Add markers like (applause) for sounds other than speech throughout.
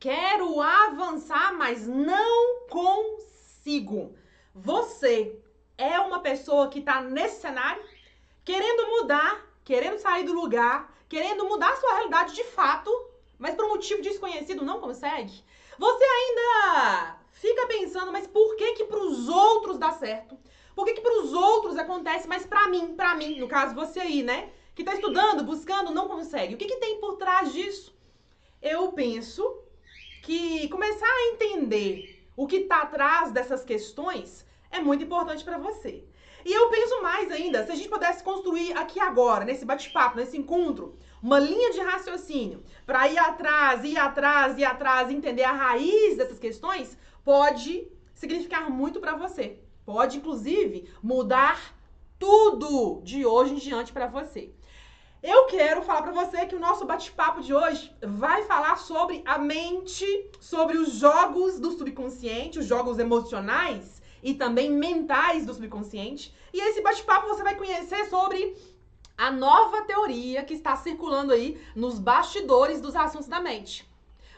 Quero avançar, mas não consigo. Você é uma pessoa que está nesse cenário, querendo mudar, querendo sair do lugar, querendo mudar a sua realidade de fato, mas por um motivo desconhecido não consegue? Você ainda fica pensando, mas por que que para os outros dá certo? Por que que para os outros acontece, mas para mim, para mim, no caso você aí, né? Que está estudando, buscando, não consegue. O que que tem por trás disso? Eu penso que começar a entender o que está atrás dessas questões é muito importante para você. E eu penso mais ainda, se a gente pudesse construir aqui agora, nesse bate-papo, nesse encontro, uma linha de raciocínio para ir atrás, ir atrás, ir atrás, entender a raiz dessas questões, pode significar muito para você. Pode, inclusive, mudar tudo de hoje em diante para você. Eu quero falar para você que o nosso bate-papo de hoje vai falar sobre a mente, sobre os jogos do subconsciente, os jogos emocionais e também mentais do subconsciente. E esse bate-papo você vai conhecer sobre a nova teoria que está circulando aí nos bastidores dos assuntos da mente.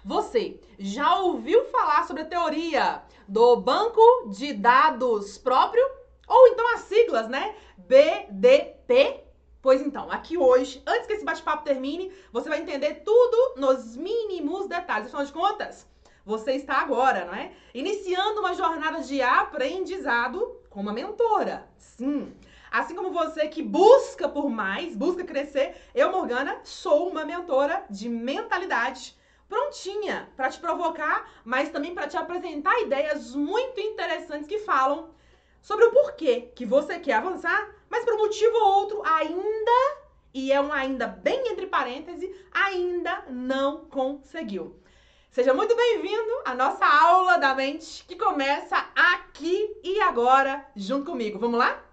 Você já ouviu falar sobre a teoria do banco de dados próprio? Ou então as siglas, né? BDP? Pois então, aqui hoje, antes que esse bate-papo termine, você vai entender tudo nos mínimos detalhes. Afinal de contas, você está agora, não é? Iniciando uma jornada de aprendizado com uma mentora. Sim. Assim como você que busca por mais, busca crescer, eu, Morgana, sou uma mentora de mentalidade prontinha para te provocar, mas também para te apresentar ideias muito interessantes que falam sobre o porquê que você quer avançar, mas por um motivo ou outro ainda, e é um ainda bem entre parênteses, ainda não conseguiu. Seja muito bem-vindo à nossa aula da mente que começa aqui e agora junto comigo. Vamos lá?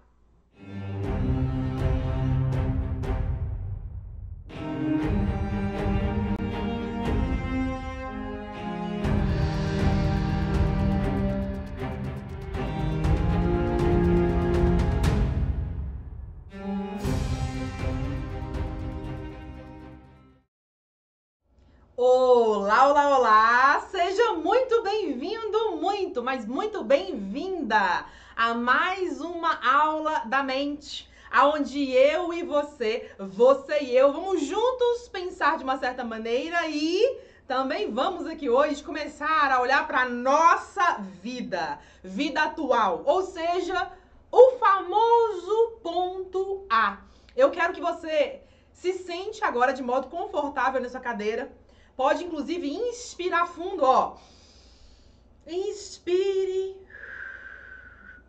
Olá, olá, olá! Seja muito bem-vindo, muito, mas muito bem-vinda a mais uma aula da mente, aonde eu e você, você e eu, vamos juntos pensar de uma certa maneira e também vamos aqui hoje começar a olhar para nossa vida, vida atual, ou seja, o famoso ponto A. Eu quero que você se sente agora de modo confortável nessa cadeira Pode, inclusive, inspirar fundo, ó. Inspire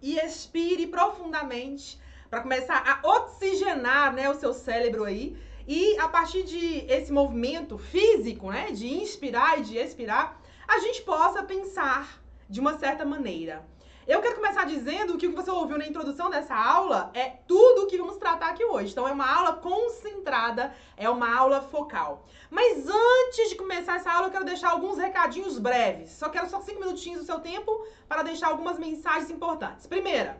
e expire profundamente para começar a oxigenar, né, o seu cérebro aí. E a partir de esse movimento físico, né, de inspirar e de expirar, a gente possa pensar de uma certa maneira. Eu quero começar dizendo que o que você ouviu na introdução dessa aula é tudo o que vamos tratar aqui hoje. Então, é uma aula concentrada, é uma aula focal. Mas antes de começar essa aula, eu quero deixar alguns recadinhos breves. Só quero só cinco minutinhos do seu tempo para deixar algumas mensagens importantes. Primeira,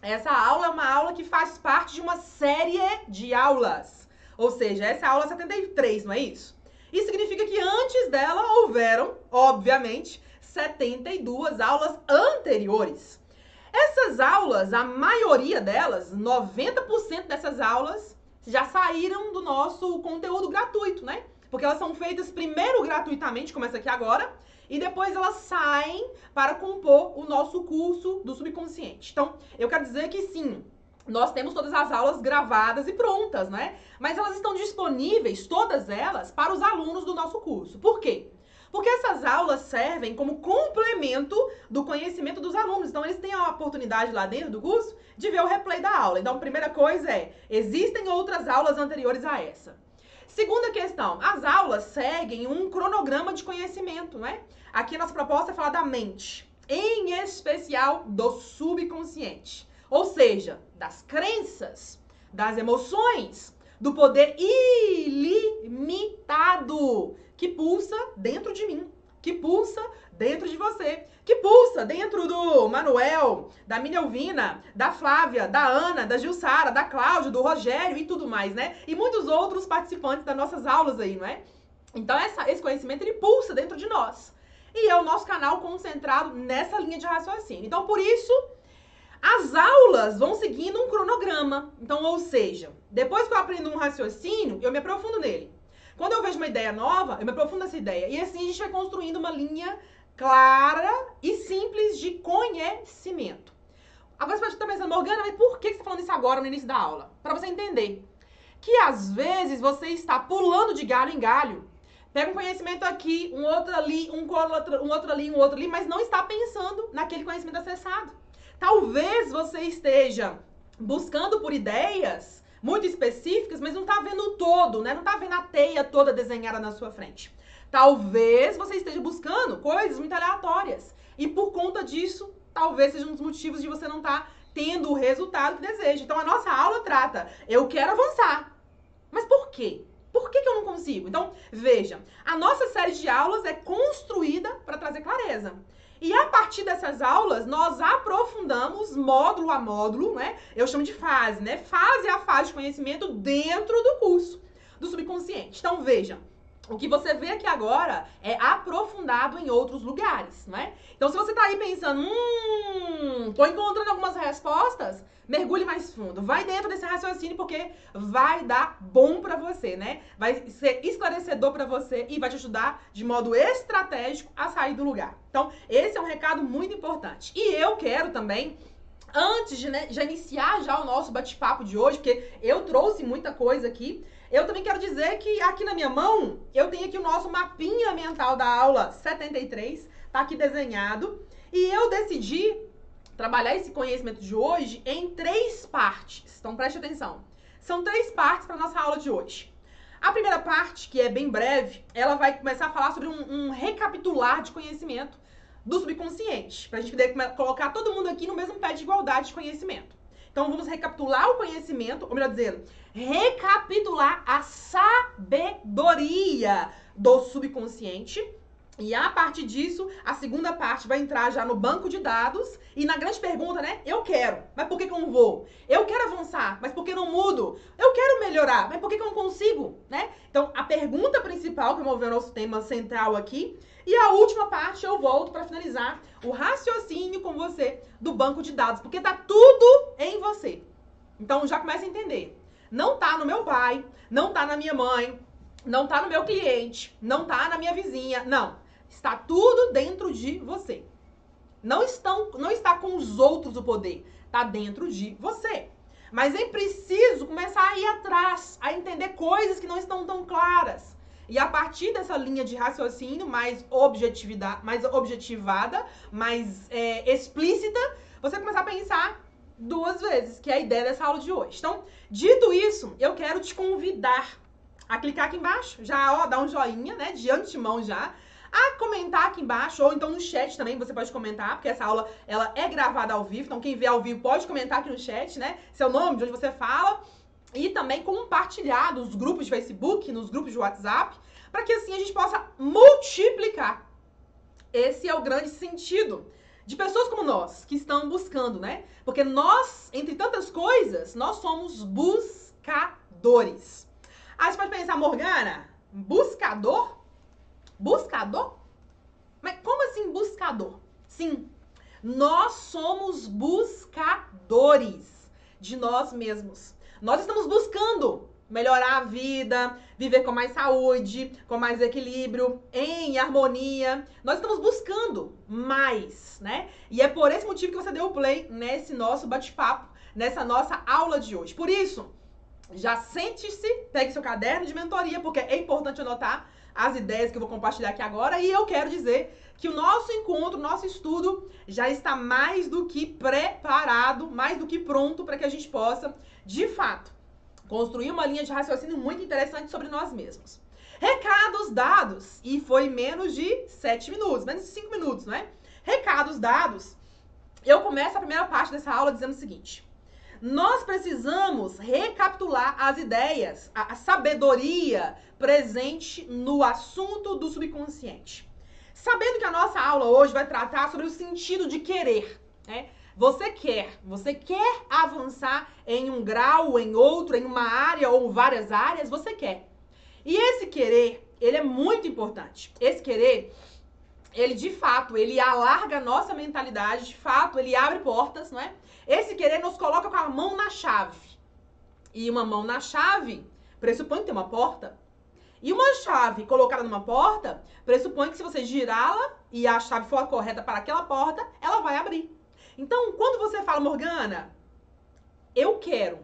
essa aula é uma aula que faz parte de uma série de aulas. Ou seja, essa é a aula 73, não é isso? Isso significa que antes dela houveram, obviamente, 72 aulas anteriores. Essas aulas, a maioria delas, 90% dessas aulas, já saíram do nosso conteúdo gratuito, né? Porque elas são feitas primeiro gratuitamente, como essa aqui agora, e depois elas saem para compor o nosso curso do subconsciente. Então, eu quero dizer que sim, nós temos todas as aulas gravadas e prontas, né? Mas elas estão disponíveis, todas elas, para os alunos do nosso curso. Por quê? Porque essas aulas servem como complemento do conhecimento dos alunos. Então, eles têm a oportunidade lá dentro do curso de ver o replay da aula. Então, a primeira coisa é: existem outras aulas anteriores a essa. Segunda questão: as aulas seguem um cronograma de conhecimento, né? Aqui a nossa proposta é falar da mente, em especial do subconsciente. Ou seja, das crenças, das emoções, do poder ilimitado que pulsa dentro de mim, que pulsa dentro de você, que pulsa dentro do Manuel, da Minelvina, da Flávia, da Ana, da Gilsara, da Cláudia, do Rogério e tudo mais, né? E muitos outros participantes das nossas aulas aí, não é? Então essa, esse conhecimento ele pulsa dentro de nós. E é o nosso canal concentrado nessa linha de raciocínio. Então por isso as aulas vão seguindo um cronograma. Então, ou seja, depois que eu aprendo um raciocínio, eu me aprofundo nele. Quando eu vejo uma ideia nova, eu me aprofundo nessa ideia. E assim a gente vai construindo uma linha clara e simples de conhecimento. Agora você pode estar pensando, Morgana, mas por que você está falando isso agora no início da aula? Para você entender que às vezes você está pulando de galho em galho. Pega um conhecimento aqui, um outro ali, um outro, um outro ali, um outro ali, mas não está pensando naquele conhecimento acessado. Talvez você esteja buscando por ideias muito específicas, mas não está vendo o todo, né? Não está vendo a teia toda desenhada na sua frente. Talvez você esteja buscando coisas muito aleatórias. E por conta disso, talvez seja um dos motivos de você não estar tá tendo o resultado que deseja. Então a nossa aula trata, eu quero avançar. Mas por quê? Por que, que eu não consigo? Então, veja, a nossa série de aulas é construída para trazer clareza. E a partir dessas aulas, nós aprofundamos módulo a módulo, né? Eu chamo de fase, né? Fase a fase de conhecimento dentro do curso do subconsciente. Então, veja, o que você vê aqui agora é aprofundado em outros lugares, né? Então, se você tá aí pensando, hum, tô encontrando algumas respostas, mergulhe mais fundo. Vai dentro desse raciocínio porque vai dar bom para você, né? Vai ser esclarecedor para você e vai te ajudar de modo estratégico a sair do lugar. Então, esse é um recado muito importante. E eu quero também antes de, né, já iniciar já o nosso bate-papo de hoje, porque eu trouxe muita coisa aqui, eu também quero dizer que aqui na minha mão, eu tenho aqui o nosso mapinha mental da aula 73, tá aqui desenhado, e eu decidi trabalhar esse conhecimento de hoje em três partes. Então preste atenção. São três partes para nossa aula de hoje. A primeira parte, que é bem breve, ela vai começar a falar sobre um, um recapitular de conhecimento do subconsciente, para a gente poder colocar todo mundo aqui no mesmo pé de igualdade de conhecimento. Então vamos recapitular o conhecimento, ou melhor dizendo, recapitular a sabedoria do subconsciente e a partir disso, a segunda parte vai entrar já no banco de dados. E na grande pergunta, né? Eu quero, mas por que, que eu não vou? Eu quero avançar, mas por que não mudo? Eu quero melhorar, mas por que, que eu não consigo? Né? Então, a pergunta principal, que ver o nosso tema central aqui. E a última parte, eu volto para finalizar o raciocínio com você do banco de dados, porque tá tudo em você. Então, já começa a entender. Não tá no meu pai, não tá na minha mãe, não tá no meu cliente, não tá na minha vizinha, não. Está tudo dentro de você. Não estão, não está com os outros o poder, está dentro de você. Mas é preciso começar a ir atrás, a entender coisas que não estão tão claras. E a partir dessa linha de raciocínio mais, objetividade, mais objetivada, mais é, explícita, você começar a pensar duas vezes, que é a ideia dessa aula de hoje. Então, dito isso, eu quero te convidar a clicar aqui embaixo, já ó, dá um joinha, né, de antemão já, a comentar aqui embaixo, ou então no chat também você pode comentar, porque essa aula ela é gravada ao vivo, então quem vê ao vivo pode comentar aqui no chat, né? Seu nome, de onde você fala, e também compartilhar nos grupos de Facebook, nos grupos de WhatsApp, para que assim a gente possa multiplicar. Esse é o grande sentido de pessoas como nós, que estão buscando, né? Porque nós, entre tantas coisas, nós somos buscadores. Aí você pode pensar, Morgana, buscador? Buscador? Mas como assim buscador? Sim, nós somos buscadores de nós mesmos. Nós estamos buscando melhorar a vida, viver com mais saúde, com mais equilíbrio, em harmonia. Nós estamos buscando mais, né? E é por esse motivo que você deu o play nesse nosso bate-papo, nessa nossa aula de hoje. Por isso, já sente-se, pegue seu caderno de mentoria, porque é importante anotar as ideias que eu vou compartilhar aqui agora. E eu quero dizer que o nosso encontro, o nosso estudo já está mais do que preparado, mais do que pronto para que a gente possa, de fato, construir uma linha de raciocínio muito interessante sobre nós mesmos. Recados dados, e foi menos de sete minutos, menos de cinco minutos, não é? Recados dados. Eu começo a primeira parte dessa aula dizendo o seguinte: nós precisamos recapitular as ideias, a, a sabedoria presente no assunto do subconsciente. Sabendo que a nossa aula hoje vai tratar sobre o sentido de querer, né? Você quer, você quer avançar em um grau, em outro, em uma área ou várias áreas, você quer. E esse querer, ele é muito importante. Esse querer, ele de fato, ele alarga a nossa mentalidade, de fato, ele abre portas, não é? Esse querer nos coloca com a mão na chave. E uma mão na chave pressupõe tem uma porta. E uma chave colocada numa porta pressupõe que se você girá-la e a chave for a correta para aquela porta, ela vai abrir. Então, quando você fala, Morgana, eu quero,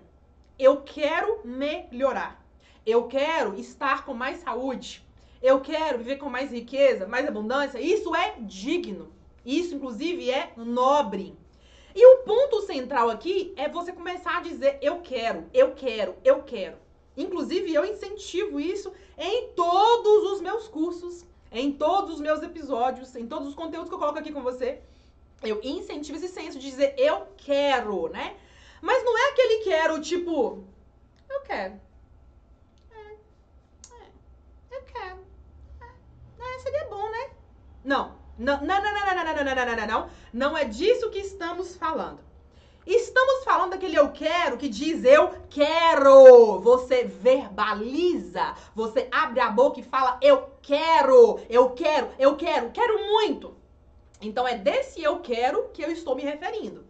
eu quero melhorar, eu quero estar com mais saúde, eu quero viver com mais riqueza, mais abundância, isso é digno. Isso, inclusive, é nobre. E o ponto central aqui é você começar a dizer eu quero, eu quero, eu quero. Inclusive, eu incentivo isso em todos os meus cursos, em todos os meus episódios, em todos os conteúdos que eu coloco aqui com você. Eu incentivo esse senso de dizer eu quero, né? Mas não é aquele quero tipo, eu quero. É, é, eu quero. É, é, seria bom, né? Não, não, não, não, não, não, não, não, não, não, não. Não é disso que estamos falando. Estamos falando daquele eu quero que diz eu quero. Você verbaliza, você abre a boca e fala eu quero, eu quero, eu quero, quero muito. Então é desse eu quero que eu estou me referindo.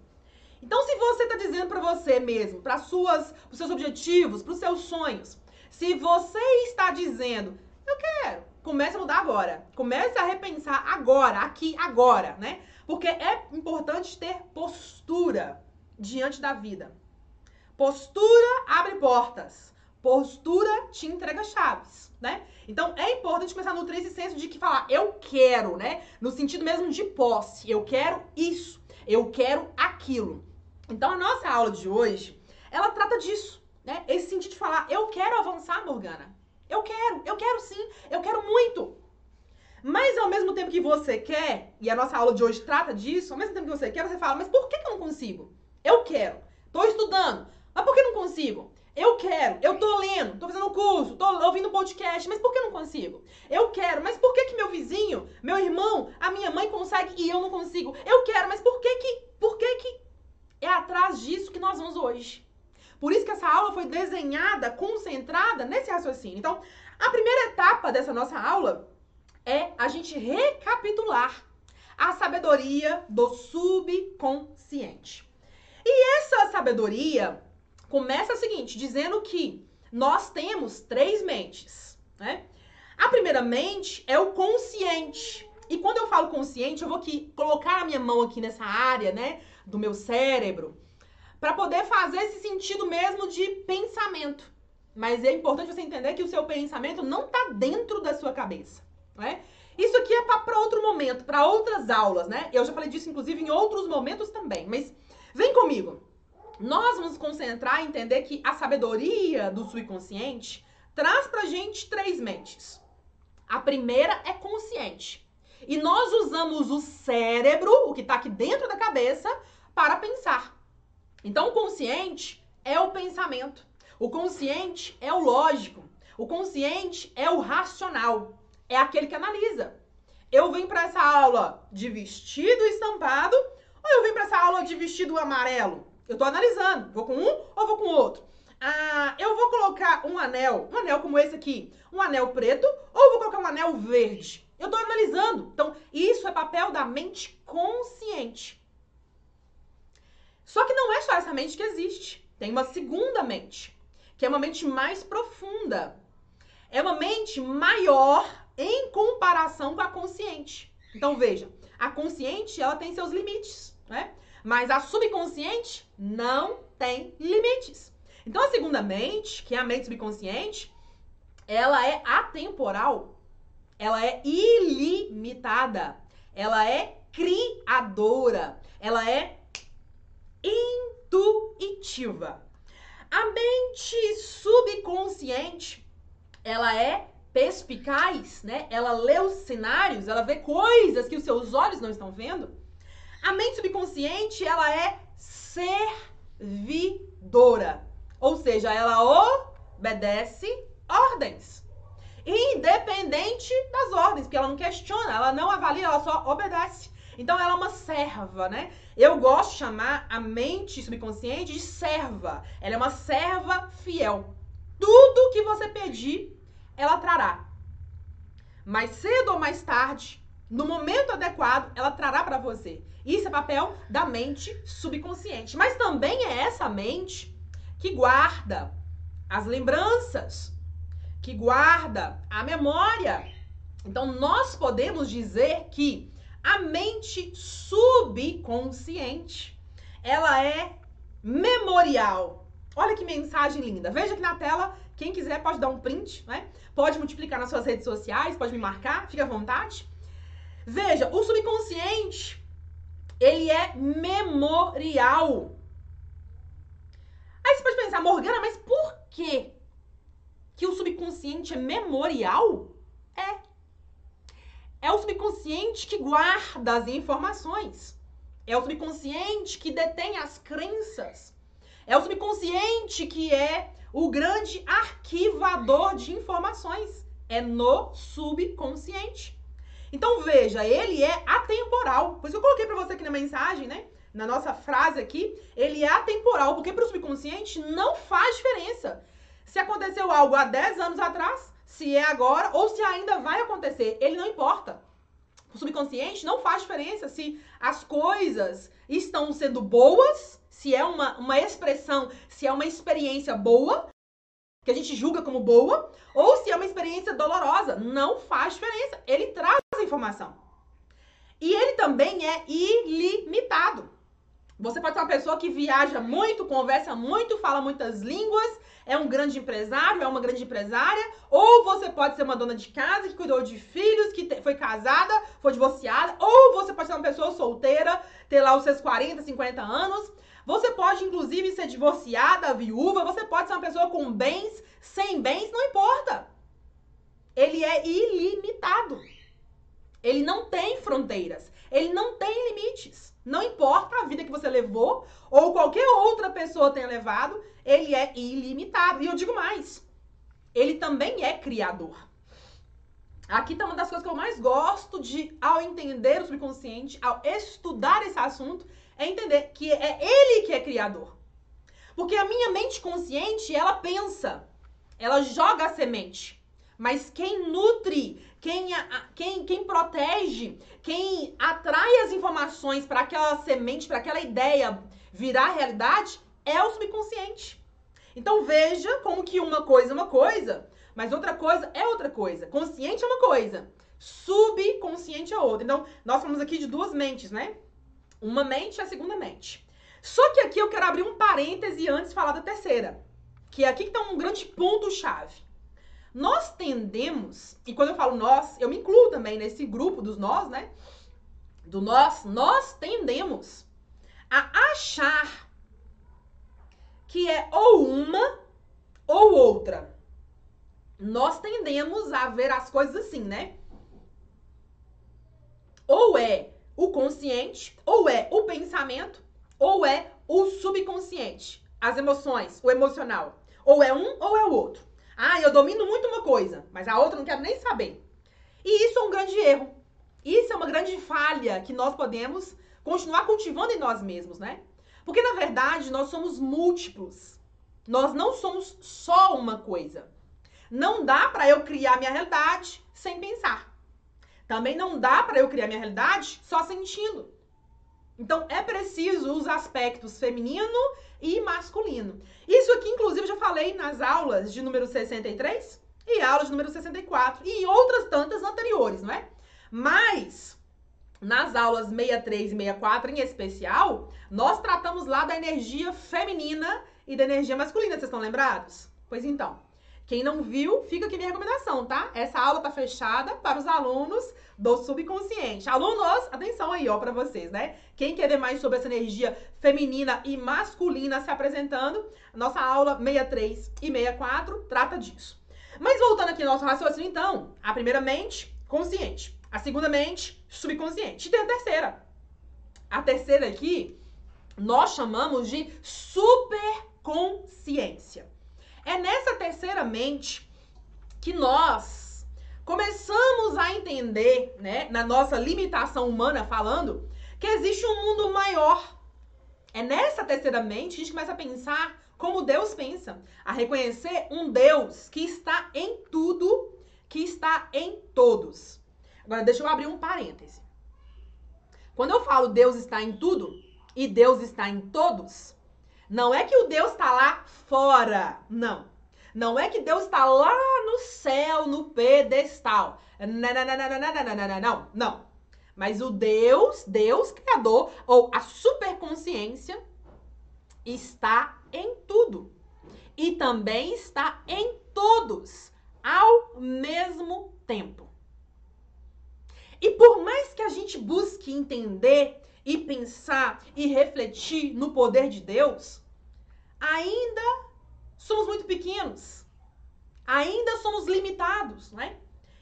Então se você está dizendo para você mesmo, para suas, os seus objetivos, para os seus sonhos, se você está dizendo eu quero, comece a mudar agora. Comece a repensar agora, aqui, agora, né? Porque é importante ter postura diante da vida. Postura abre portas. Postura te entrega chaves, né? Então é importante começar a nutrir esse senso de que falar eu quero, né? No sentido mesmo de posse. Eu quero isso. Eu quero aquilo. Então a nossa aula de hoje, ela trata disso, né? Esse sentido de falar eu quero avançar, Morgana. Eu quero, eu quero sim, eu quero muito. Mas ao mesmo tempo que você quer, e a nossa aula de hoje trata disso, ao mesmo tempo que você quer, você fala, mas por que, que eu não consigo? Eu quero. Tô estudando. Mas por que não consigo? Eu quero, eu tô lendo, tô fazendo curso, tô ouvindo podcast, mas por que não consigo? Eu quero, mas por que que meu vizinho, meu irmão, a minha mãe consegue e eu não consigo? Eu quero, mas por que que, por que que é atrás disso que nós vamos hoje? Por isso que essa aula foi desenhada, concentrada nesse raciocínio. Então, a primeira etapa dessa nossa aula é a gente recapitular a sabedoria do subconsciente. E essa sabedoria começa o seguinte, dizendo que nós temos três mentes, né? A primeira mente é o consciente. E quando eu falo consciente, eu vou aqui colocar a minha mão aqui nessa área, né, do meu cérebro, para poder fazer esse sentido mesmo de pensamento. Mas é importante você entender que o seu pensamento não está dentro da sua cabeça, né? Isso aqui é para outro momento, para outras aulas, né? Eu já falei disso inclusive em outros momentos também, mas Vem comigo. Nós vamos concentrar em entender que a sabedoria do subconsciente traz pra gente três mentes. A primeira é consciente. E nós usamos o cérebro, o que está aqui dentro da cabeça, para pensar. Então, o consciente é o pensamento. O consciente é o lógico. O consciente é o racional. É aquele que analisa. Eu vim para essa aula de vestido estampado ou eu vim para essa aula de vestido amarelo? Eu tô analisando. Vou com um ou vou com outro? Ah, eu vou colocar um anel, um anel como esse aqui, um anel preto, ou vou colocar um anel verde? Eu tô analisando. Então, isso é papel da mente consciente. Só que não é só essa mente que existe. Tem uma segunda mente, que é uma mente mais profunda. É uma mente maior em comparação com a consciente. Então, veja, a consciente, ela tem seus limites né? Mas a subconsciente não tem limites. Então a segunda mente, que é a mente subconsciente, ela é atemporal, ela é ilimitada, ela é criadora, ela é intuitiva. A mente subconsciente, ela é perspicaz, né? Ela lê os cenários, ela vê coisas que os seus olhos não estão vendo. A mente subconsciente, ela é servidora. Ou seja, ela obedece ordens. Independente das ordens, porque ela não questiona, ela não avalia, ela só obedece. Então ela é uma serva, né? Eu gosto de chamar a mente subconsciente de serva. Ela é uma serva fiel. Tudo que você pedir, ela trará. mais cedo ou mais tarde, no momento adequado, ela trará para você. Isso é papel da mente subconsciente. Mas também é essa mente que guarda as lembranças, que guarda a memória. Então, nós podemos dizer que a mente subconsciente, ela é memorial. Olha que mensagem linda. Veja aqui na tela, quem quiser pode dar um print, né? Pode multiplicar nas suas redes sociais, pode me marcar, fique à vontade. Veja, o subconsciente, ele é memorial. Aí você pode pensar, Morgana, mas por que que o subconsciente é memorial? É. É o subconsciente que guarda as informações. É o subconsciente que detém as crenças. É o subconsciente que é o grande arquivador de informações. É no subconsciente. Então veja, ele é atemporal. Por isso eu coloquei para você aqui na mensagem, né? Na nossa frase aqui, ele é atemporal, porque para o subconsciente não faz diferença se aconteceu algo há 10 anos atrás, se é agora ou se ainda vai acontecer. Ele não importa. O subconsciente não faz diferença se as coisas estão sendo boas, se é uma, uma expressão, se é uma experiência boa, que a gente julga como boa, ou se é uma experiência dolorosa. Não faz diferença. Ele traz a informação. E ele também é ilimitado. Você pode ser uma pessoa que viaja muito, conversa muito, fala muitas línguas, é um grande empresário, é uma grande empresária, ou você pode ser uma dona de casa que cuidou de filhos, que foi casada, foi divorciada, ou você pode ser uma pessoa solteira, ter lá os seus 40, 50 anos. Você pode, inclusive, ser divorciada, viúva, você pode ser uma pessoa com bens, sem bens, não importa. Ele é ilimitado. Ele não tem fronteiras. Ele não tem limites. Não importa a vida que você levou ou qualquer outra pessoa tenha levado, ele é ilimitado. E eu digo mais, ele também é criador. Aqui está uma das coisas que eu mais gosto de, ao entender o subconsciente, ao estudar esse assunto, é entender que é ele que é criador. Porque a minha mente consciente, ela pensa, ela joga a semente. Mas quem nutre, quem, quem, quem protege, quem atrai as informações para aquela semente, para aquela ideia virar realidade, é o subconsciente. Então veja como que uma coisa é uma coisa, mas outra coisa é outra coisa. Consciente é uma coisa, subconsciente é outra. Então, nós falamos aqui de duas mentes, né? Uma mente e a segunda mente. Só que aqui eu quero abrir um parêntese antes de falar da terceira. Que é aqui que está um grande ponto-chave. Nós tendemos, e quando eu falo nós, eu me incluo também nesse grupo dos nós, né? Do nós, nós tendemos a achar que é ou uma ou outra. Nós tendemos a ver as coisas assim, né? Ou é o consciente, ou é o pensamento, ou é o subconsciente, as emoções, o emocional. Ou é um ou é o outro. Ah, eu domino muito uma coisa, mas a outra não quero nem saber. E isso é um grande erro. Isso é uma grande falha que nós podemos continuar cultivando em nós mesmos, né? Porque na verdade nós somos múltiplos. Nós não somos só uma coisa. Não dá para eu criar minha realidade sem pensar. Também não dá para eu criar minha realidade só sentindo. Então é preciso os aspectos feminino e masculino. Isso aqui, inclusive, eu já falei nas aulas de número 63 e aulas de número 64 e outras tantas anteriores, não é? Mas nas aulas 63 e 64 em especial, nós tratamos lá da energia feminina e da energia masculina, vocês estão lembrados? Pois então, quem não viu, fica aqui minha recomendação, tá? Essa aula tá fechada para os alunos do subconsciente. Alunos, atenção aí, ó, para vocês, né? Quem quer ver mais sobre essa energia feminina e masculina se apresentando, nossa aula 63 e 64 trata disso. Mas voltando aqui ao nosso raciocínio, então, a primeira mente, consciente. A segunda mente, subconsciente. E tem a terceira. A terceira aqui, nós chamamos de superconsciência. É nessa terceira mente que nós começamos a entender, né, na nossa limitação humana falando, que existe um mundo maior. É nessa terceira mente que a gente começa a pensar como Deus pensa, a reconhecer um Deus que está em tudo, que está em todos. Agora, deixa eu abrir um parêntese. Quando eu falo Deus está em tudo e Deus está em todos, não é que o Deus está lá fora, não. Não é que Deus está lá no céu, no pedestal. Não, não, não, não, não, não, não, não, não, não. Mas o Deus, Deus criador, ou a superconsciência, está em tudo. E também está em todos, ao mesmo tempo. E por mais que a gente busque entender e pensar e refletir no poder de Deus, ainda somos muito pequenos. Ainda somos limitados, né?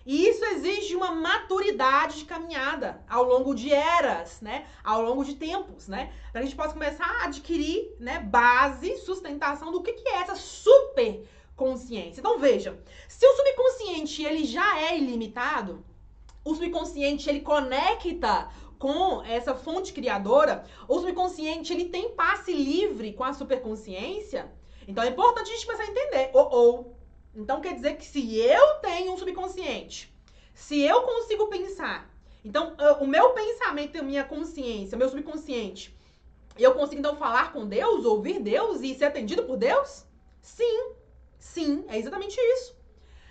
E isso exige uma maturidade de caminhada ao longo de eras, né? Ao longo de tempos, né? Para a gente possa começar a adquirir, né, base, sustentação do que, que é essa super consciência. Então veja, se o subconsciente ele já é ilimitado, o subconsciente ele conecta com essa fonte criadora, o subconsciente ele tem passe livre com a superconsciência. Então é importante a gente começar a entender. Ou, ou então quer dizer que se eu tenho um subconsciente, se eu consigo pensar, então o meu pensamento, a minha consciência, meu subconsciente, eu consigo então falar com Deus, ouvir Deus e ser atendido por Deus? Sim, sim, é exatamente isso.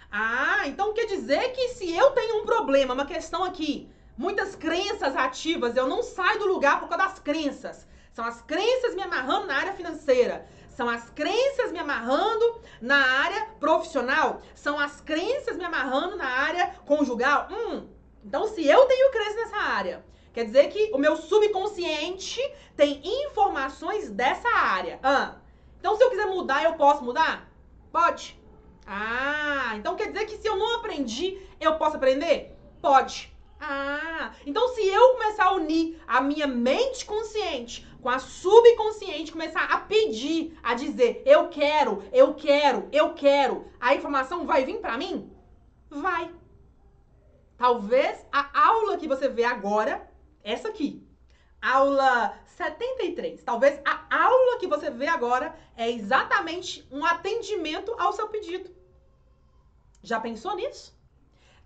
Ah, então quer dizer que se eu tenho um problema, uma questão aqui, muitas crenças ativas, eu não saio do lugar por causa das crenças. São as crenças me amarrando na área financeira. São as crenças me amarrando na área profissional. São as crenças me amarrando na área conjugal. Hum, então se eu tenho crença nessa área, quer dizer que o meu subconsciente tem informações dessa área. Ah, então se eu quiser mudar, eu posso mudar? Pode. Ah, então quer dizer que se eu não aprendi, eu posso aprender? Pode. Ah, então se eu começar a unir a minha mente consciente com a subconsciente, começar a pedir, a dizer, eu quero, eu quero, eu quero, a informação vai vir para mim? Vai. Talvez a aula que você vê agora, essa aqui, aula 73, talvez a aula que você vê agora é exatamente um atendimento ao seu pedido. Já pensou nisso?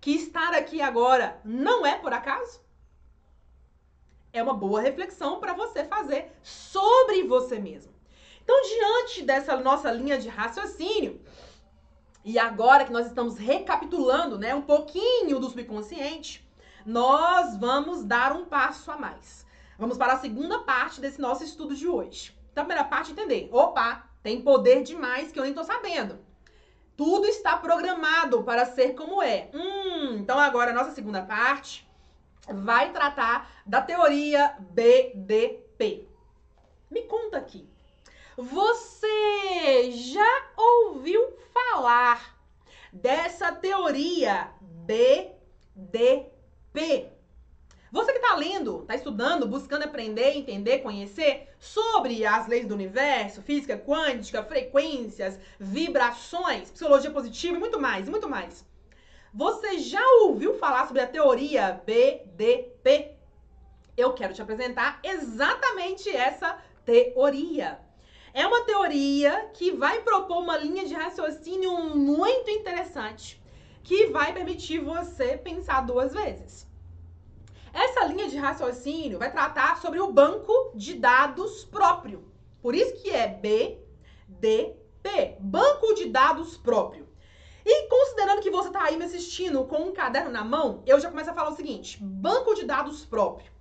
Que estar aqui agora não é por acaso? É uma boa reflexão para você fazer sobre você mesmo. Então, diante dessa nossa linha de raciocínio, e agora que nós estamos recapitulando, né, um pouquinho do subconsciente, nós vamos dar um passo a mais. Vamos para a segunda parte desse nosso estudo de hoje. Então, a primeira parte, entender. Opa, tem poder demais que eu nem tô sabendo. Tudo está programado para ser como é. Hum, então agora a nossa segunda parte vai tratar da teoria BDP. Me conta aqui. Você já ouviu falar dessa teoria BDP? Você que está lendo, está estudando, buscando aprender, entender, conhecer sobre as leis do universo, física quântica, frequências, vibrações, psicologia positiva e muito mais, muito mais. Você já ouviu falar sobre a teoria BDP? Eu quero te apresentar exatamente essa teoria. É uma teoria que vai propor uma linha de raciocínio muito interessante, que vai permitir você pensar duas vezes. Essa linha de raciocínio vai tratar sobre o banco de dados próprio. Por isso que é BDP, banco de dados próprio. E considerando que você está aí me assistindo com um caderno na mão, eu já começo a falar o seguinte: banco de dados próprio.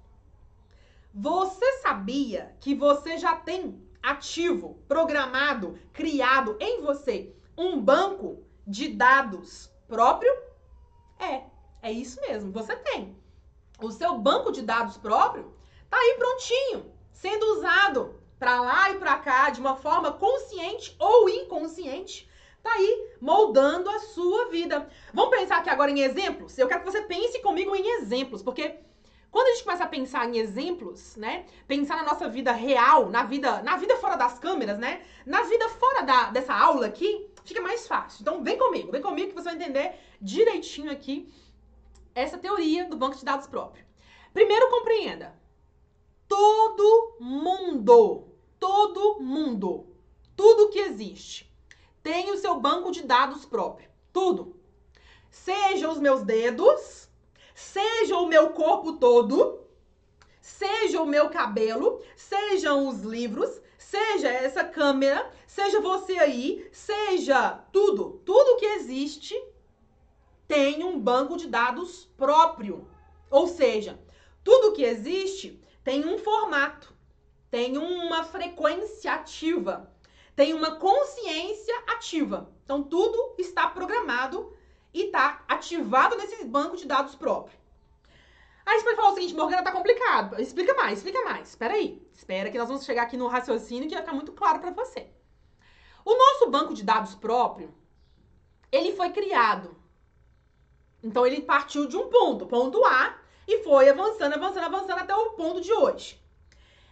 Você sabia que você já tem ativo, programado, criado em você um banco de dados próprio? É, é isso mesmo, você tem o seu banco de dados próprio tá aí prontinho, sendo usado para lá e para cá de uma forma consciente ou inconsciente. Tá aí moldando a sua vida. Vamos pensar aqui agora em exemplos? Eu quero que você pense comigo em exemplos, porque quando a gente começa a pensar em exemplos, né? Pensar na nossa vida real, na vida, na vida fora das câmeras, né? Na vida fora da, dessa aula aqui, fica mais fácil. Então vem comigo, vem comigo que você vai entender direitinho aqui essa teoria do banco de dados próprio. Primeiro, compreenda. Todo mundo, todo mundo, tudo que existe tem o seu banco de dados próprio. Tudo. seja os meus dedos, seja o meu corpo todo, seja o meu cabelo, sejam os livros, seja essa câmera, seja você aí, seja tudo, tudo que existe tem um banco de dados próprio. Ou seja, tudo que existe tem um formato, tem uma frequência ativa, tem uma consciência ativa. Então tudo está programado e está ativado nesse banco de dados próprio. Aí você pode falar o seguinte, Morgana, tá complicado. Explica mais, explica mais. Espera aí. Espera que nós vamos chegar aqui no raciocínio que vai ficar muito claro para você. O nosso banco de dados próprio, ele foi criado. Então ele partiu de um ponto, ponto A, e foi avançando, avançando, avançando até o ponto de hoje.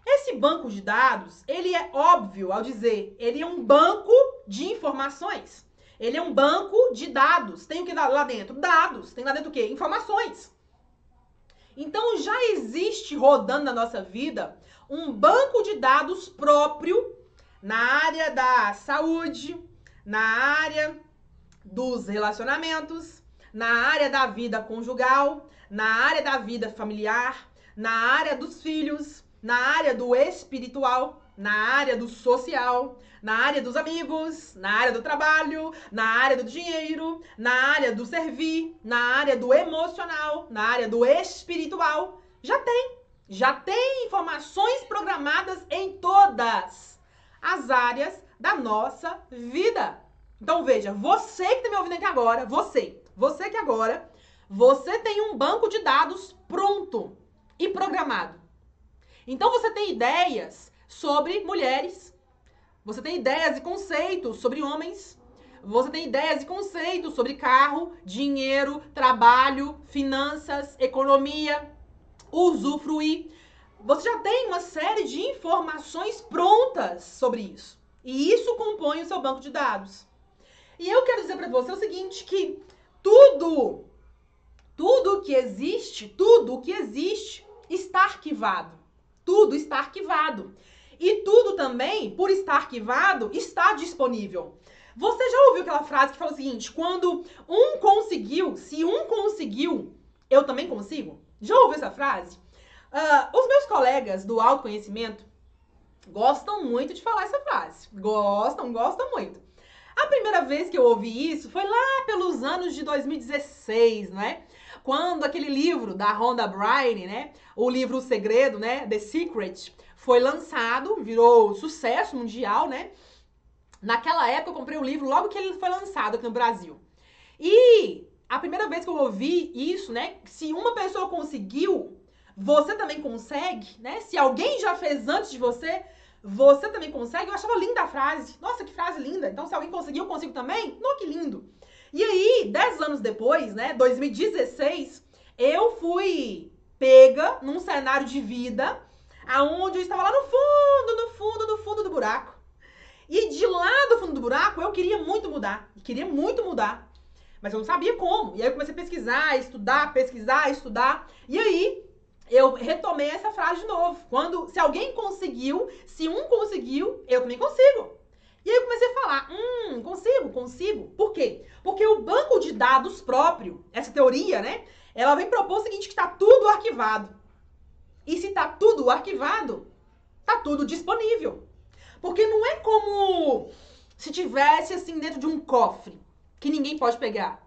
Esse banco de dados, ele é óbvio ao dizer, ele é um banco de informações. Ele é um banco de dados. Tem o que lá dentro? Dados. Tem lá dentro o quê? Informações. Então já existe rodando na nossa vida um banco de dados próprio na área da saúde, na área dos relacionamentos, na área da vida conjugal, na área da vida familiar, na área dos filhos, na área do espiritual, na área do social, na área dos amigos, na área do trabalho, na área do dinheiro, na área do servir, na área do emocional, na área do espiritual. Já tem. Já tem informações programadas em todas as áreas da nossa vida. Então veja, você que está me ouvindo aqui agora, você, você que agora, você tem um banco de dados pronto e programado. Então você tem ideias sobre mulheres, você tem ideias e conceitos sobre homens, você tem ideias e conceitos sobre carro, dinheiro, trabalho, finanças, economia, usufruir. Você já tem uma série de informações prontas sobre isso. E isso compõe o seu banco de dados. E eu quero dizer para você o seguinte, que tudo, tudo que existe, tudo que existe está arquivado. Tudo está arquivado. E tudo também, por estar arquivado, está disponível. Você já ouviu aquela frase que fala o seguinte: quando um conseguiu, se um conseguiu, eu também consigo? Já ouviu essa frase? Uh, os meus colegas do autoconhecimento gostam muito de falar essa frase. Gostam, gostam muito. A primeira vez que eu ouvi isso foi lá pelos anos de 2016, né? Quando aquele livro da Rhonda Byrne, né? O livro O Segredo, né? The Secret, foi lançado, virou sucesso mundial, né? Naquela época eu comprei o livro logo que ele foi lançado aqui no Brasil. E a primeira vez que eu ouvi isso, né? Se uma pessoa conseguiu, você também consegue, né? Se alguém já fez antes de você, você também consegue. Eu achava linda a frase. Nossa, que frase linda. Então, se alguém conseguiu, eu consigo também? Não, que lindo. E aí, dez anos depois, né? 2016, eu fui pega num cenário de vida aonde eu estava lá no fundo, no fundo, no fundo do buraco. E de lá do fundo do buraco, eu queria muito mudar. Queria muito mudar. Mas eu não sabia como. E aí eu comecei a pesquisar, estudar, pesquisar, estudar. E aí eu retomei essa frase de novo. Quando, se alguém conseguiu, se um conseguiu, eu também consigo. E aí eu comecei a falar, hum, consigo, consigo. Por quê? Porque o banco de dados próprio, essa teoria, né? Ela vem propor o seguinte, que está tudo arquivado. E se está tudo arquivado, está tudo disponível. Porque não é como se tivesse assim dentro de um cofre que ninguém pode pegar.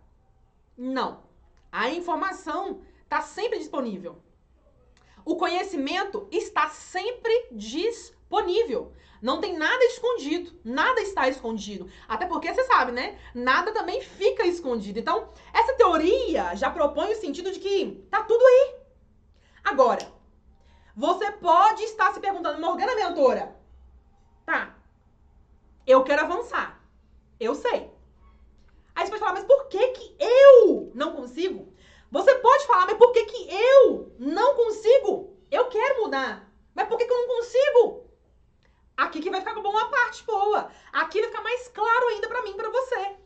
Não. A informação está sempre disponível. O conhecimento está sempre disponível. Não tem nada escondido, nada está escondido. Até porque você sabe, né? Nada também fica escondido. Então, essa teoria já propõe o sentido de que tá tudo aí. Agora, você pode estar se perguntando, Morgana mentora, tá, eu quero avançar. Eu sei. Aí você pode falar, mas por que que eu não consigo? Você pode falar, mas por que que eu não consigo? Eu quero mudar. Mas por que que eu não consigo? Aqui que vai ficar com uma parte boa. Aqui vai ficar mais claro ainda para mim, para você.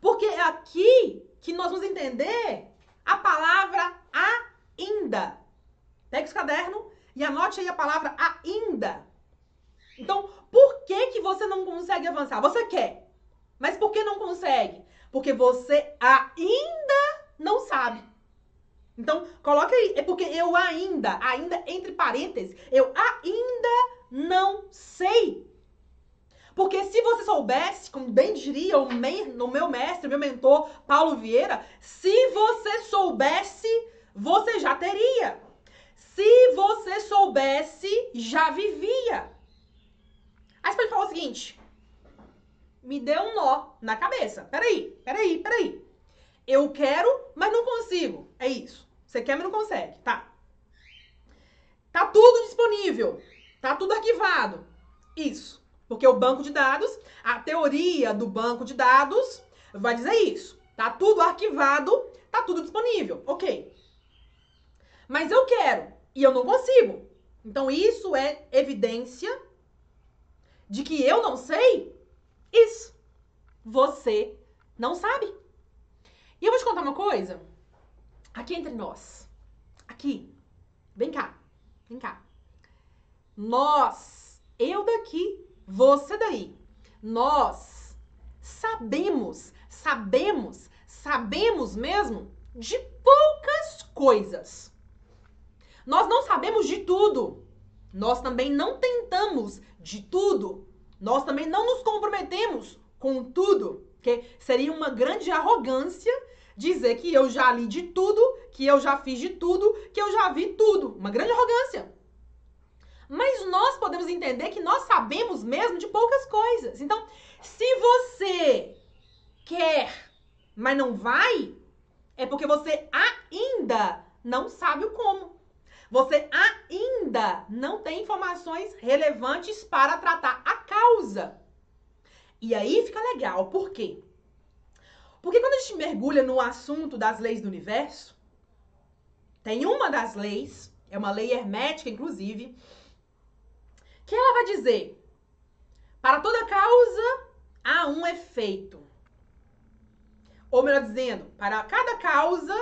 Porque é aqui que nós vamos entender a palavra ainda. Pega esse caderno e anote aí a palavra ainda. Então, por que que você não consegue avançar? Você quer, mas por que não consegue? Porque você ainda não sabe. Então, coloca aí. É porque eu ainda, ainda entre parênteses, eu ainda não sei. Porque se você soubesse, como bem diria o meu mestre, meu mentor, Paulo Vieira, se você soubesse, você já teria. Se você soubesse, já vivia. Aí você pode falar o seguinte: me deu um nó na cabeça. Peraí, peraí, peraí. Eu quero, mas não consigo. É isso. Você quer, mas não consegue. Tá. Tá tudo disponível. Tá tudo arquivado. Isso. Porque o banco de dados, a teoria do banco de dados vai dizer isso. Tá tudo arquivado, tá tudo disponível. Ok. Mas eu quero e eu não consigo. Então isso é evidência de que eu não sei isso. Você não sabe. E eu vou te contar uma coisa. Aqui entre nós. Aqui. Vem cá. Vem cá. Nós, eu daqui, você daí. Nós sabemos, sabemos, sabemos mesmo de poucas coisas. Nós não sabemos de tudo. Nós também não tentamos de tudo. Nós também não nos comprometemos com tudo, porque seria uma grande arrogância dizer que eu já li de tudo, que eu já fiz de tudo, que eu já vi tudo. Uma grande arrogância. Mas nós podemos entender que nós sabemos mesmo de poucas coisas. Então, se você quer, mas não vai, é porque você ainda não sabe o como. Você ainda não tem informações relevantes para tratar a causa. E aí fica legal, por quê? Porque quando a gente mergulha no assunto das leis do universo, tem uma das leis, é uma lei hermética, inclusive, que ela vai dizer: para toda causa há um efeito. Ou melhor dizendo, para cada causa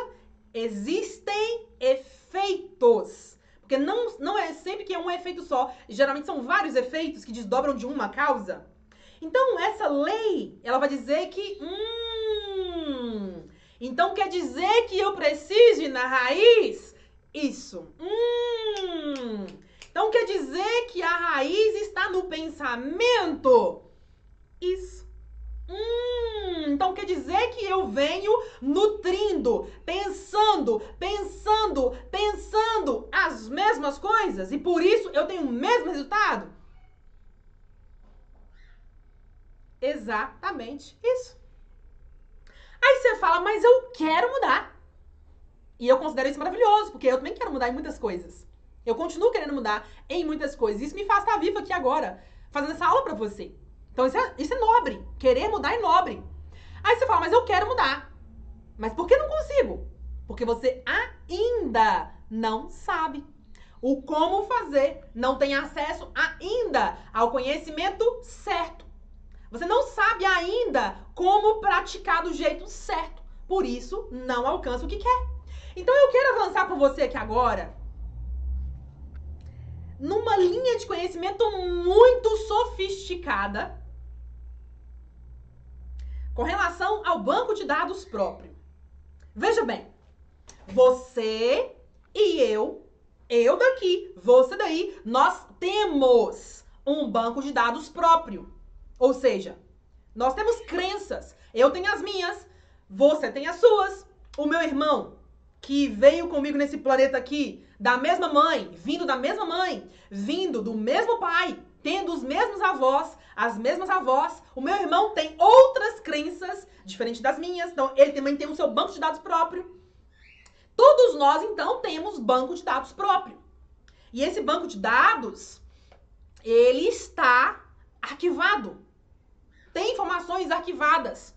existem efeitos. Porque não, não é sempre que é um efeito só. Geralmente são vários efeitos que desdobram de uma causa. Então, essa lei, ela vai dizer que. Hum, então quer dizer que eu preciso ir na raiz? Isso. Hum. Então quer dizer que a raiz está no pensamento? Isso. Hum, então quer dizer que eu venho nutrindo, pensando, pensando, pensando as mesmas coisas e por isso eu tenho o mesmo resultado? Exatamente isso. Aí você fala, mas eu quero mudar. E eu considero isso maravilhoso, porque eu também quero mudar em muitas coisas. Eu continuo querendo mudar em muitas coisas. Isso me faz estar viva aqui agora, fazendo essa aula pra você. Então isso é, isso é nobre. Querer mudar é nobre. Aí você fala, mas eu quero mudar. Mas por que não consigo? Porque você ainda não sabe o como fazer, não tem acesso ainda ao conhecimento certo. Você não sabe ainda como praticar do jeito certo. Por isso, não alcança o que quer. Então eu quero avançar com você aqui agora numa linha de conhecimento muito sofisticada com relação ao banco de dados próprio. Veja bem, você e eu, eu daqui, você daí, nós temos um banco de dados próprio. Ou seja, nós temos crenças. Eu tenho as minhas, você tem as suas. O meu irmão, que veio comigo nesse planeta aqui, da mesma mãe, vindo da mesma mãe, vindo do mesmo pai, tendo os mesmos avós, as mesmas avós. O meu irmão tem outras crenças diferentes das minhas, então ele também tem o seu banco de dados próprio. Todos nós, então, temos banco de dados próprio. E esse banco de dados, ele está arquivado. Tem informações arquivadas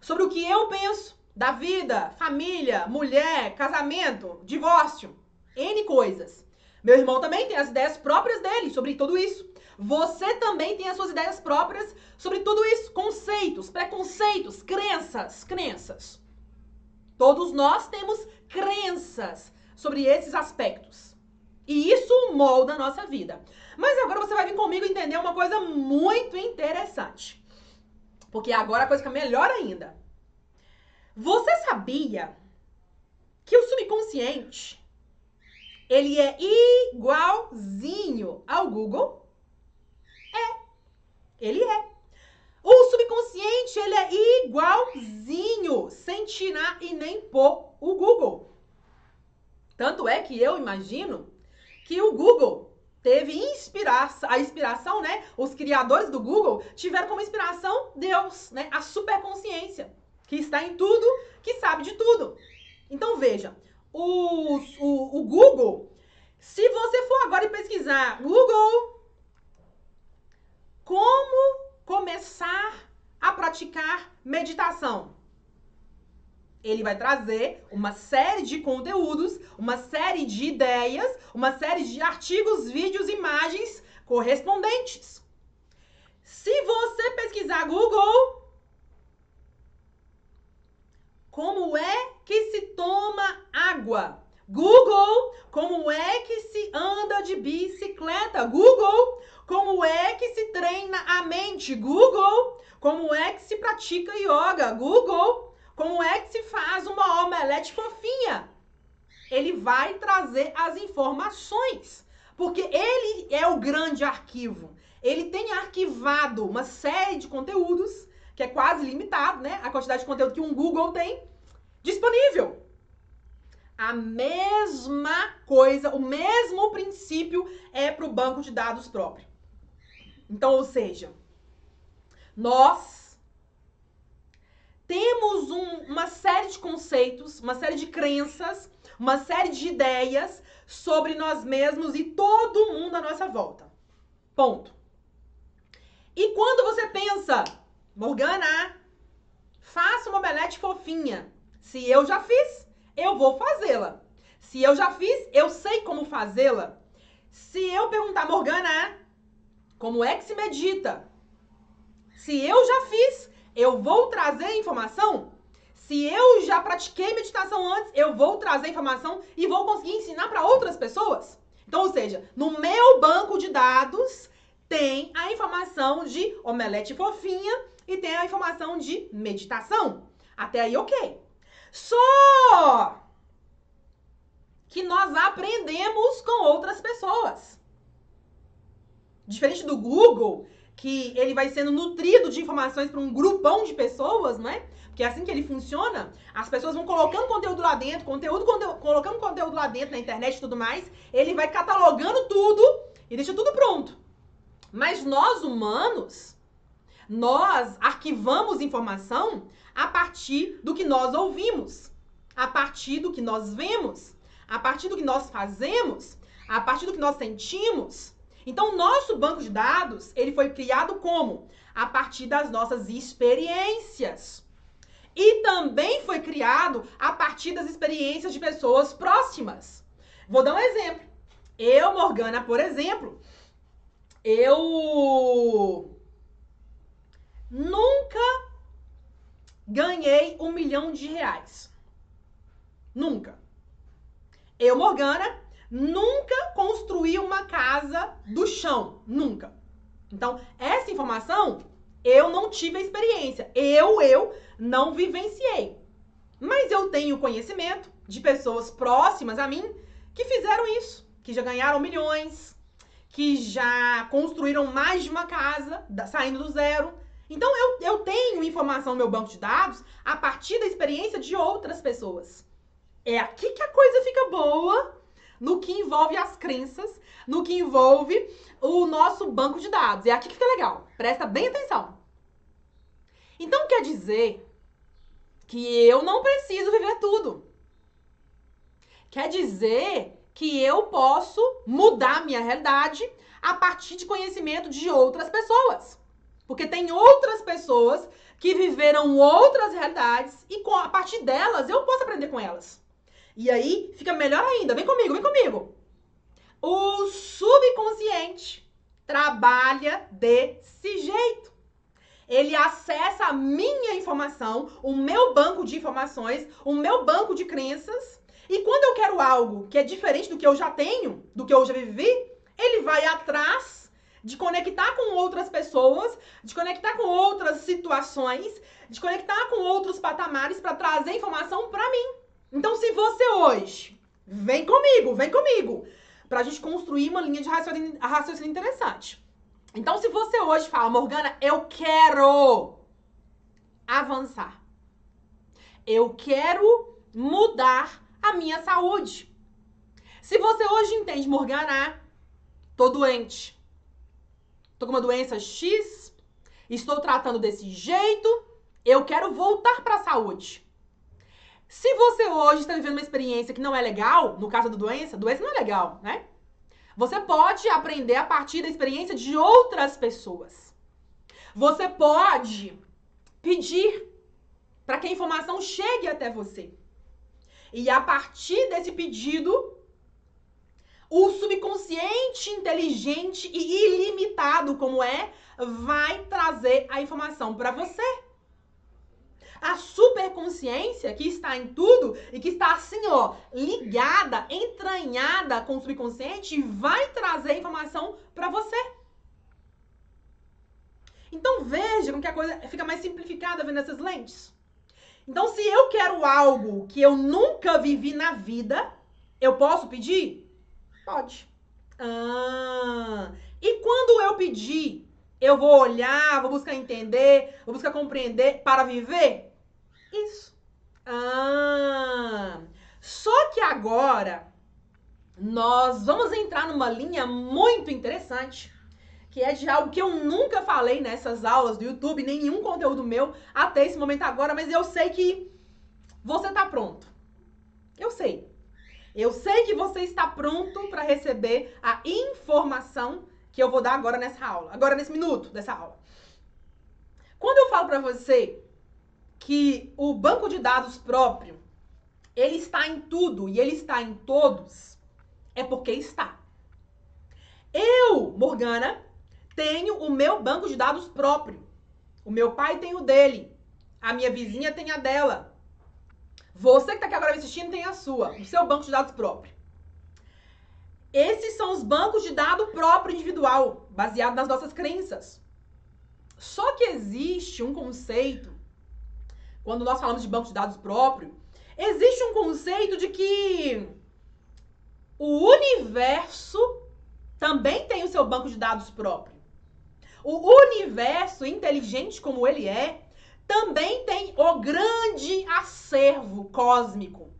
sobre o que eu penso da vida, família, mulher, casamento, divórcio. N coisas. Meu irmão também tem as ideias próprias dele sobre tudo isso. Você também tem as suas ideias próprias sobre tudo isso. Conceitos, preconceitos, crenças, crenças. Todos nós temos crenças sobre esses aspectos. E isso molda a nossa vida. Mas agora você vai vir comigo entender uma coisa muito interessante. Porque agora a coisa fica melhor ainda. Você sabia que o subconsciente ele é igualzinho ao Google? É. Ele é. O subconsciente, ele é igualzinho, sem tirar e nem pôr o Google. Tanto é que eu imagino que o Google teve inspiração, a inspiração, né? Os criadores do Google tiveram como inspiração Deus, né? A superconsciência, que está em tudo, que sabe de tudo. Então veja, o, o, o Google, se você for agora e pesquisar Google, como começar a praticar meditação? Ele vai trazer uma série de conteúdos, uma série de ideias, uma série de artigos, vídeos, imagens correspondentes. Se você pesquisar Google, como é que se toma água? Google, como é que se anda de bicicleta? Google, como é que se treina a mente? Google, como é que se pratica yoga? Google, como é que se faz uma omelete fofinha? Ele vai trazer as informações. Porque ele é o grande arquivo. Ele tem arquivado uma série de conteúdos, que é quase limitado, né? A quantidade de conteúdo que um Google tem disponível. A mesma coisa, o mesmo princípio é para o banco de dados próprio. Então, ou seja, nós temos um, uma série de conceitos, uma série de crenças, uma série de ideias sobre nós mesmos e todo mundo à nossa volta. Ponto. E quando você pensa, Morgana, faça uma omelete fofinha. Se eu já fiz, eu vou fazê-la. Se eu já fiz, eu sei como fazê-la. Se eu perguntar, Morgana, como é que se medita? Se eu já fiz, eu vou trazer informação? Se eu já pratiquei meditação antes, eu vou trazer informação e vou conseguir ensinar para outras pessoas? Então, ou seja, no meu banco de dados tem a informação de omelete fofinha e tem a informação de meditação. Até aí, ok. Só que nós aprendemos com outras pessoas. Diferente do Google, que ele vai sendo nutrido de informações para um grupão de pessoas, não é? Porque é assim que ele funciona. As pessoas vão colocando conteúdo lá dentro, conteúdo, conteúdo, colocando conteúdo lá dentro na internet e tudo mais. Ele vai catalogando tudo e deixa tudo pronto. Mas nós humanos, nós arquivamos informação a partir do que nós ouvimos, a partir do que nós vemos, a partir do que nós fazemos, a partir do que nós sentimos. Então, o nosso banco de dados, ele foi criado como? A partir das nossas experiências. E também foi criado a partir das experiências de pessoas próximas. Vou dar um exemplo. Eu, Morgana, por exemplo, eu nunca ganhei um milhão de reais. Nunca. Eu, Morgana, nunca construí uma casa do chão. Nunca. Então, essa informação eu não tive a experiência. Eu, eu não vivenciei. Mas eu tenho conhecimento de pessoas próximas a mim que fizeram isso, que já ganharam milhões, que já construíram mais de uma casa, saindo do zero. Então, eu, eu tenho informação no meu banco de dados a partir da experiência de outras pessoas. É aqui que a coisa fica boa no que envolve as crenças, no que envolve o nosso banco de dados. É aqui que fica legal. Presta bem atenção. Então quer dizer que eu não preciso viver tudo. Quer dizer que eu posso mudar minha realidade a partir de conhecimento de outras pessoas. Porque tem outras pessoas que viveram outras realidades e a partir delas eu posso aprender com elas. E aí fica melhor ainda. Vem comigo, vem comigo. O subconsciente trabalha desse jeito. Ele acessa a minha informação, o meu banco de informações, o meu banco de crenças. E quando eu quero algo que é diferente do que eu já tenho, do que eu já vivi, ele vai atrás de conectar com outras pessoas, de conectar com outras situações, de conectar com outros patamares para trazer informação para mim. Então, se você hoje vem comigo, vem comigo, pra gente construir uma linha de raciocínio, raciocínio interessante. Então, se você hoje fala, Morgana, eu quero avançar. Eu quero mudar a minha saúde. Se você hoje entende, Morgana, tô doente. Tô com uma doença X, estou tratando desse jeito, eu quero voltar para a saúde. Se você hoje está vivendo uma experiência que não é legal, no caso da doença, doença não é legal, né? Você pode aprender a partir da experiência de outras pessoas. Você pode pedir para que a informação chegue até você. E a partir desse pedido, o subconsciente inteligente e ilimitado como é, vai trazer a informação para você. A superconsciência que está em tudo e que está assim, ó, ligada, entranhada com o subconsciente, vai trazer informação para você. Então veja como que a coisa fica mais simplificada vendo essas lentes. Então, se eu quero algo que eu nunca vivi na vida, eu posso pedir? Pode. Ah, e quando eu pedir, eu vou olhar, vou buscar entender, vou buscar compreender para viver? Isso. Ah, só que agora nós vamos entrar numa linha muito interessante, que é de algo que eu nunca falei nessas aulas do YouTube, nenhum conteúdo meu até esse momento agora, mas eu sei que você tá pronto. Eu sei. Eu sei que você está pronto para receber a informação que eu vou dar agora nessa aula, agora nesse minuto dessa aula. Quando eu falo para você que o banco de dados próprio, ele está em tudo e ele está em todos, é porque está. Eu, Morgana, tenho o meu banco de dados próprio. O meu pai tem o dele. A minha vizinha tem a dela. Você que está aqui agora me assistindo tem a sua, o seu banco de dados próprio. Esses são os bancos de dados próprio individual, baseado nas nossas crenças. Só que existe um conceito quando nós falamos de banco de dados próprio, existe um conceito de que o universo também tem o seu banco de dados próprio. O universo, inteligente como ele é, também tem o grande acervo cósmico.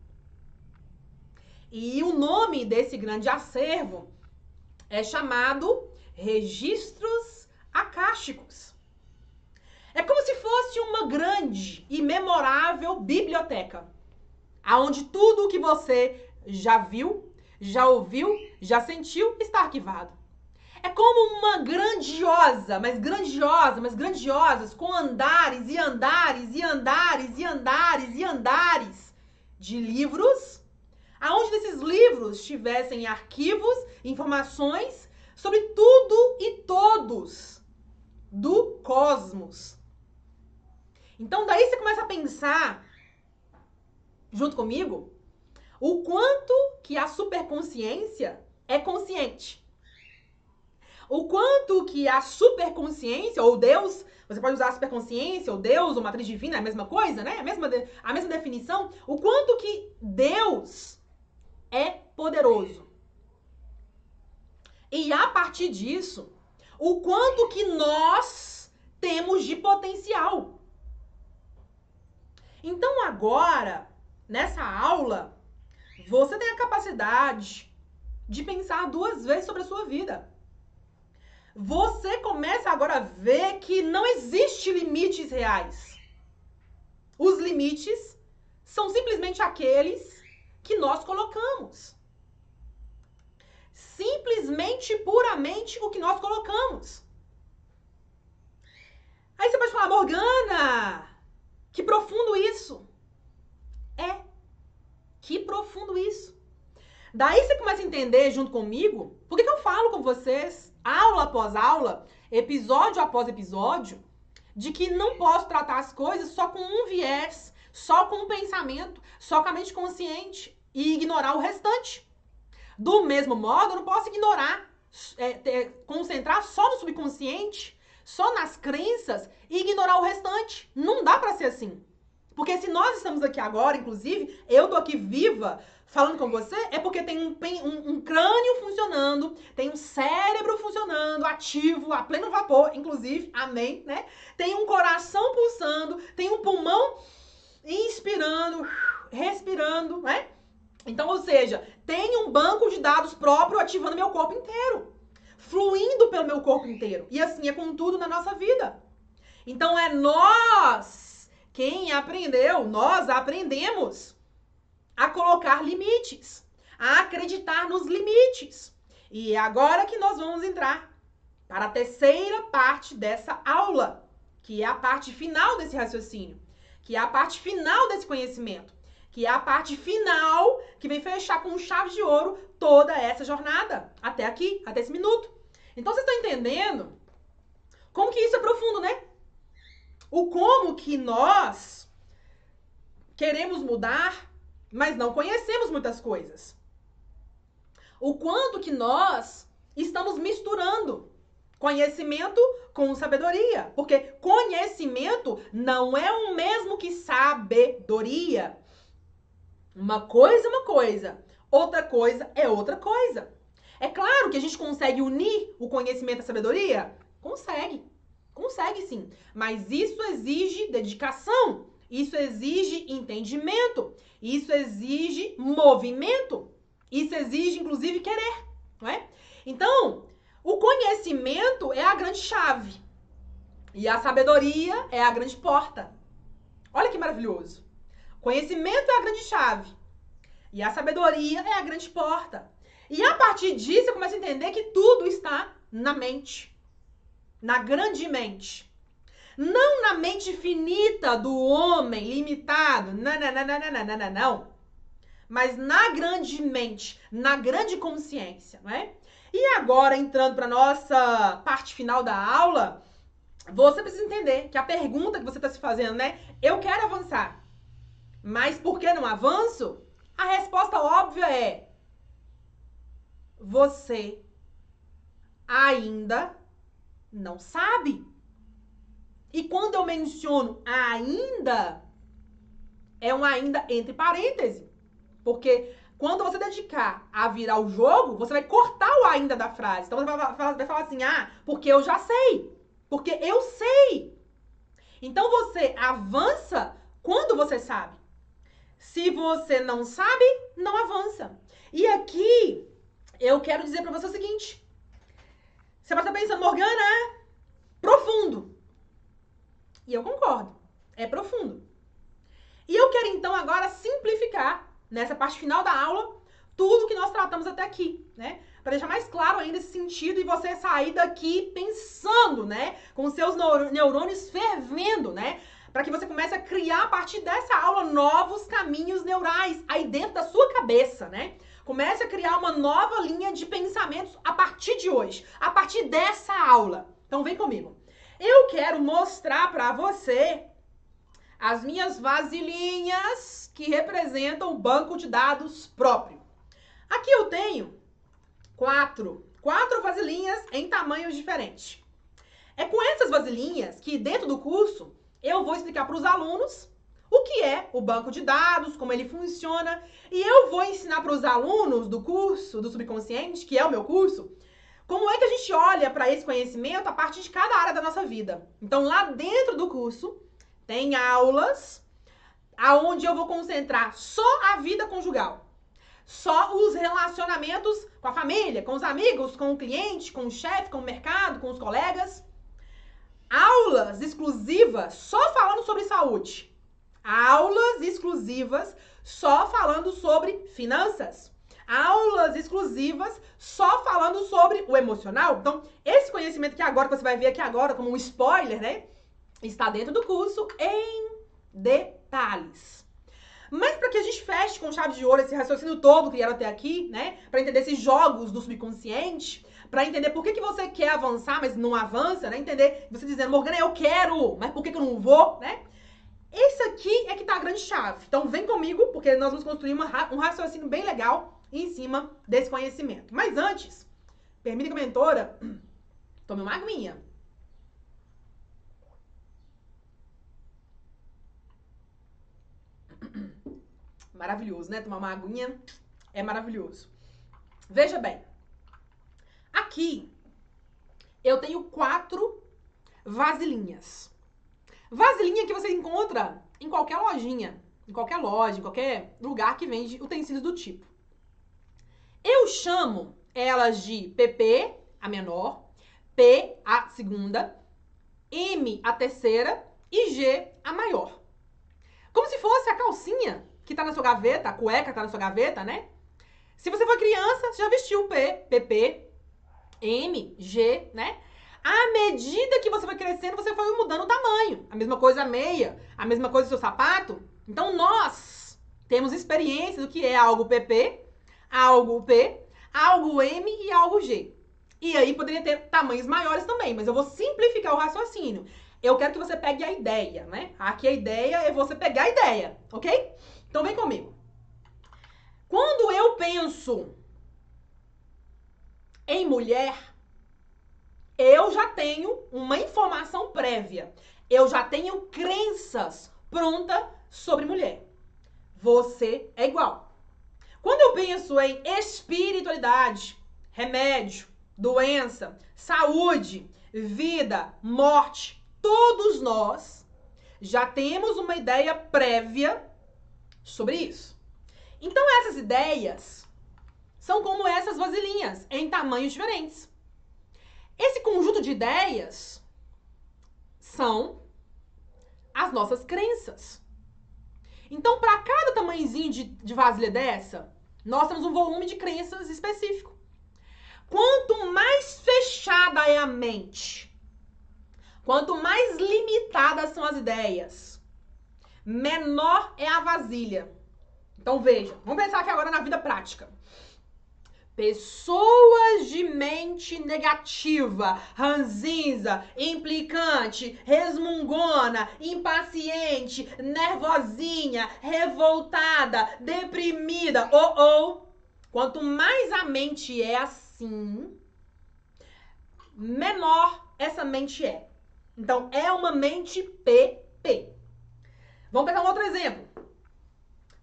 E o nome desse grande acervo é chamado registros acásticos. É como se fosse uma grande e memorável biblioteca, aonde tudo o que você já viu, já ouviu, já sentiu está arquivado. É como uma grandiosa, mas grandiosa, mas grandiosas, com andares e andares e andares e andares e andares de livros, aonde nesses livros tivessem arquivos, informações sobre tudo e todos do cosmos. Então daí você começa a pensar, junto comigo, o quanto que a superconsciência é consciente. O quanto que a superconsciência, ou Deus, você pode usar a superconsciência, ou Deus, ou matriz divina, é a mesma coisa, né? A mesma, a mesma definição. O quanto que Deus é poderoso. E a partir disso, o quanto que nós temos de potencial. Então agora, nessa aula, você tem a capacidade de pensar duas vezes sobre a sua vida. Você começa agora a ver que não existe limites reais. Os limites são simplesmente aqueles que nós colocamos. Simplesmente, puramente o que nós colocamos. Aí você pode falar, Morgana, que profundo isso! É. Que profundo isso! Daí você começa a entender junto comigo por que, que eu falo com vocês, aula após aula, episódio após episódio, de que não posso tratar as coisas só com um viés, só com um pensamento, só com a mente consciente e ignorar o restante. Do mesmo modo, eu não posso ignorar é, é, concentrar só no subconsciente, só nas crenças e ignorar o restante. Não dá para ser assim. Porque se nós estamos aqui agora, inclusive, eu tô aqui viva falando com você, é porque tem um, um, um crânio funcionando, tem um cérebro funcionando, ativo, a pleno vapor, inclusive, amém, né? Tem um coração pulsando, tem um pulmão inspirando, respirando, né? Então, ou seja, tem um banco de dados próprio ativando meu corpo inteiro, fluindo pelo meu corpo inteiro. E assim é com tudo na nossa vida. Então é nós quem aprendeu, nós aprendemos a colocar limites, a acreditar nos limites. E é agora que nós vamos entrar para a terceira parte dessa aula, que é a parte final desse raciocínio, que é a parte final desse conhecimento que é a parte final que vem fechar com chave de ouro toda essa jornada até aqui, até esse minuto. Então vocês estão entendendo como que isso é profundo, né? O como que nós queremos mudar, mas não conhecemos muitas coisas. O quanto que nós estamos misturando conhecimento com sabedoria, porque conhecimento não é o mesmo que sabedoria. Uma coisa é uma coisa, outra coisa é outra coisa. É claro que a gente consegue unir o conhecimento a sabedoria? Consegue. Consegue sim. Mas isso exige dedicação. Isso exige entendimento. Isso exige movimento. Isso exige, inclusive, querer. Não é? Então, o conhecimento é a grande chave. E a sabedoria é a grande porta. Olha que maravilhoso. Conhecimento é a grande chave. E a sabedoria é a grande porta. E a partir disso, eu começo a entender que tudo está na mente. Na grande mente. Não na mente finita do homem limitado. Não, não, não, não, não, não, não, não. Mas na grande mente, na grande consciência, não é? E agora, entrando para nossa parte final da aula, você precisa entender que a pergunta que você está se fazendo, né? Eu quero avançar. Mas por que não avanço? A resposta óbvia é: você ainda não sabe. E quando eu menciono ainda, é um ainda entre parênteses. Porque quando você dedicar a virar o jogo, você vai cortar o ainda da frase. Então você vai falar, assim: ah, porque eu já sei. Porque eu sei. Então você avança quando você sabe. Se você não sabe, não avança. E aqui eu quero dizer para você o seguinte: você pode estar pensando, Morgana, é profundo. E eu concordo, é profundo. E eu quero então agora simplificar nessa parte final da aula tudo que nós tratamos até aqui, né? Para deixar mais claro ainda esse sentido e você sair daqui pensando, né? Com seus neurônios fervendo, né? para que você comece a criar a partir dessa aula novos caminhos neurais aí dentro da sua cabeça, né? Comece a criar uma nova linha de pensamentos a partir de hoje, a partir dessa aula. Então vem comigo. Eu quero mostrar para você as minhas vasilhinhas que representam o banco de dados próprio. Aqui eu tenho quatro, quatro vasilhinhas em tamanhos diferentes. É com essas vasilhinhas que dentro do curso eu vou explicar para os alunos o que é o banco de dados, como ele funciona, e eu vou ensinar para os alunos do curso do subconsciente, que é o meu curso, como é que a gente olha para esse conhecimento a partir de cada área da nossa vida. Então, lá dentro do curso, tem aulas aonde eu vou concentrar só a vida conjugal. Só os relacionamentos com a família, com os amigos, com o cliente, com o chefe, com o mercado, com os colegas aulas exclusivas só falando sobre saúde. Aulas exclusivas só falando sobre finanças. Aulas exclusivas só falando sobre o emocional. Então, esse conhecimento que agora que você vai ver aqui agora como um spoiler, né? Está dentro do curso em detalhes. Mas para que a gente feche com chave de ouro esse raciocínio todo criado até aqui, né? Para entender esses jogos do subconsciente, para entender por que, que você quer avançar, mas não avança, né? Entender você dizendo, Morgana, eu quero, mas por que, que eu não vou, né? Esse aqui é que tá a grande chave. Então vem comigo, porque nós vamos construir uma, um raciocínio bem legal em cima desse conhecimento. Mas antes, permita que a mentora (clears throat) tome uma aguinha. (clears throat) Maravilhoso, né? Tomar uma aguinha é maravilhoso. Veja bem. Aqui eu tenho quatro vasilhinhas. Vasilhinha que você encontra em qualquer lojinha, em qualquer loja, em qualquer lugar que vende utensílios do tipo. Eu chamo elas de PP, a menor, P, a segunda, M, a terceira e G, a maior. Como se fosse a calcinha que tá na sua gaveta, a cueca que tá na sua gaveta, né? Se você for criança, você já vestiu P, PP, M, G, né? À medida que você foi crescendo, você foi mudando o tamanho. A mesma coisa a meia, a mesma coisa o seu sapato. Então nós temos experiência do que é algo PP, algo P, algo M e algo G. E aí poderia ter tamanhos maiores também, mas eu vou simplificar o raciocínio. Eu quero que você pegue a ideia, né? Aqui a ideia é você pegar a ideia, ok? Então vem comigo. Quando eu penso em mulher, eu já tenho uma informação prévia. Eu já tenho crenças prontas sobre mulher. Você é igual. Quando eu penso em espiritualidade, remédio, doença, saúde, vida, morte, todos nós já temos uma ideia prévia sobre isso. Então essas ideias são como essas vasilhinhas, em tamanhos diferentes. Esse conjunto de ideias são as nossas crenças. Então, para cada tamanhozinho de, de vasilha dessa, nós temos um volume de crenças específico. Quanto mais fechada é a mente, quanto mais limitadas são as ideias, menor é a vasilha. Então veja, vamos pensar aqui agora na vida prática. Pessoas de mente negativa, ranzinza, implicante, resmungona, impaciente, nervosinha, revoltada, deprimida, ou oh, ou. Oh. Quanto mais a mente é assim, menor essa mente é. Então é uma mente PP. Vamos pegar um outro exemplo.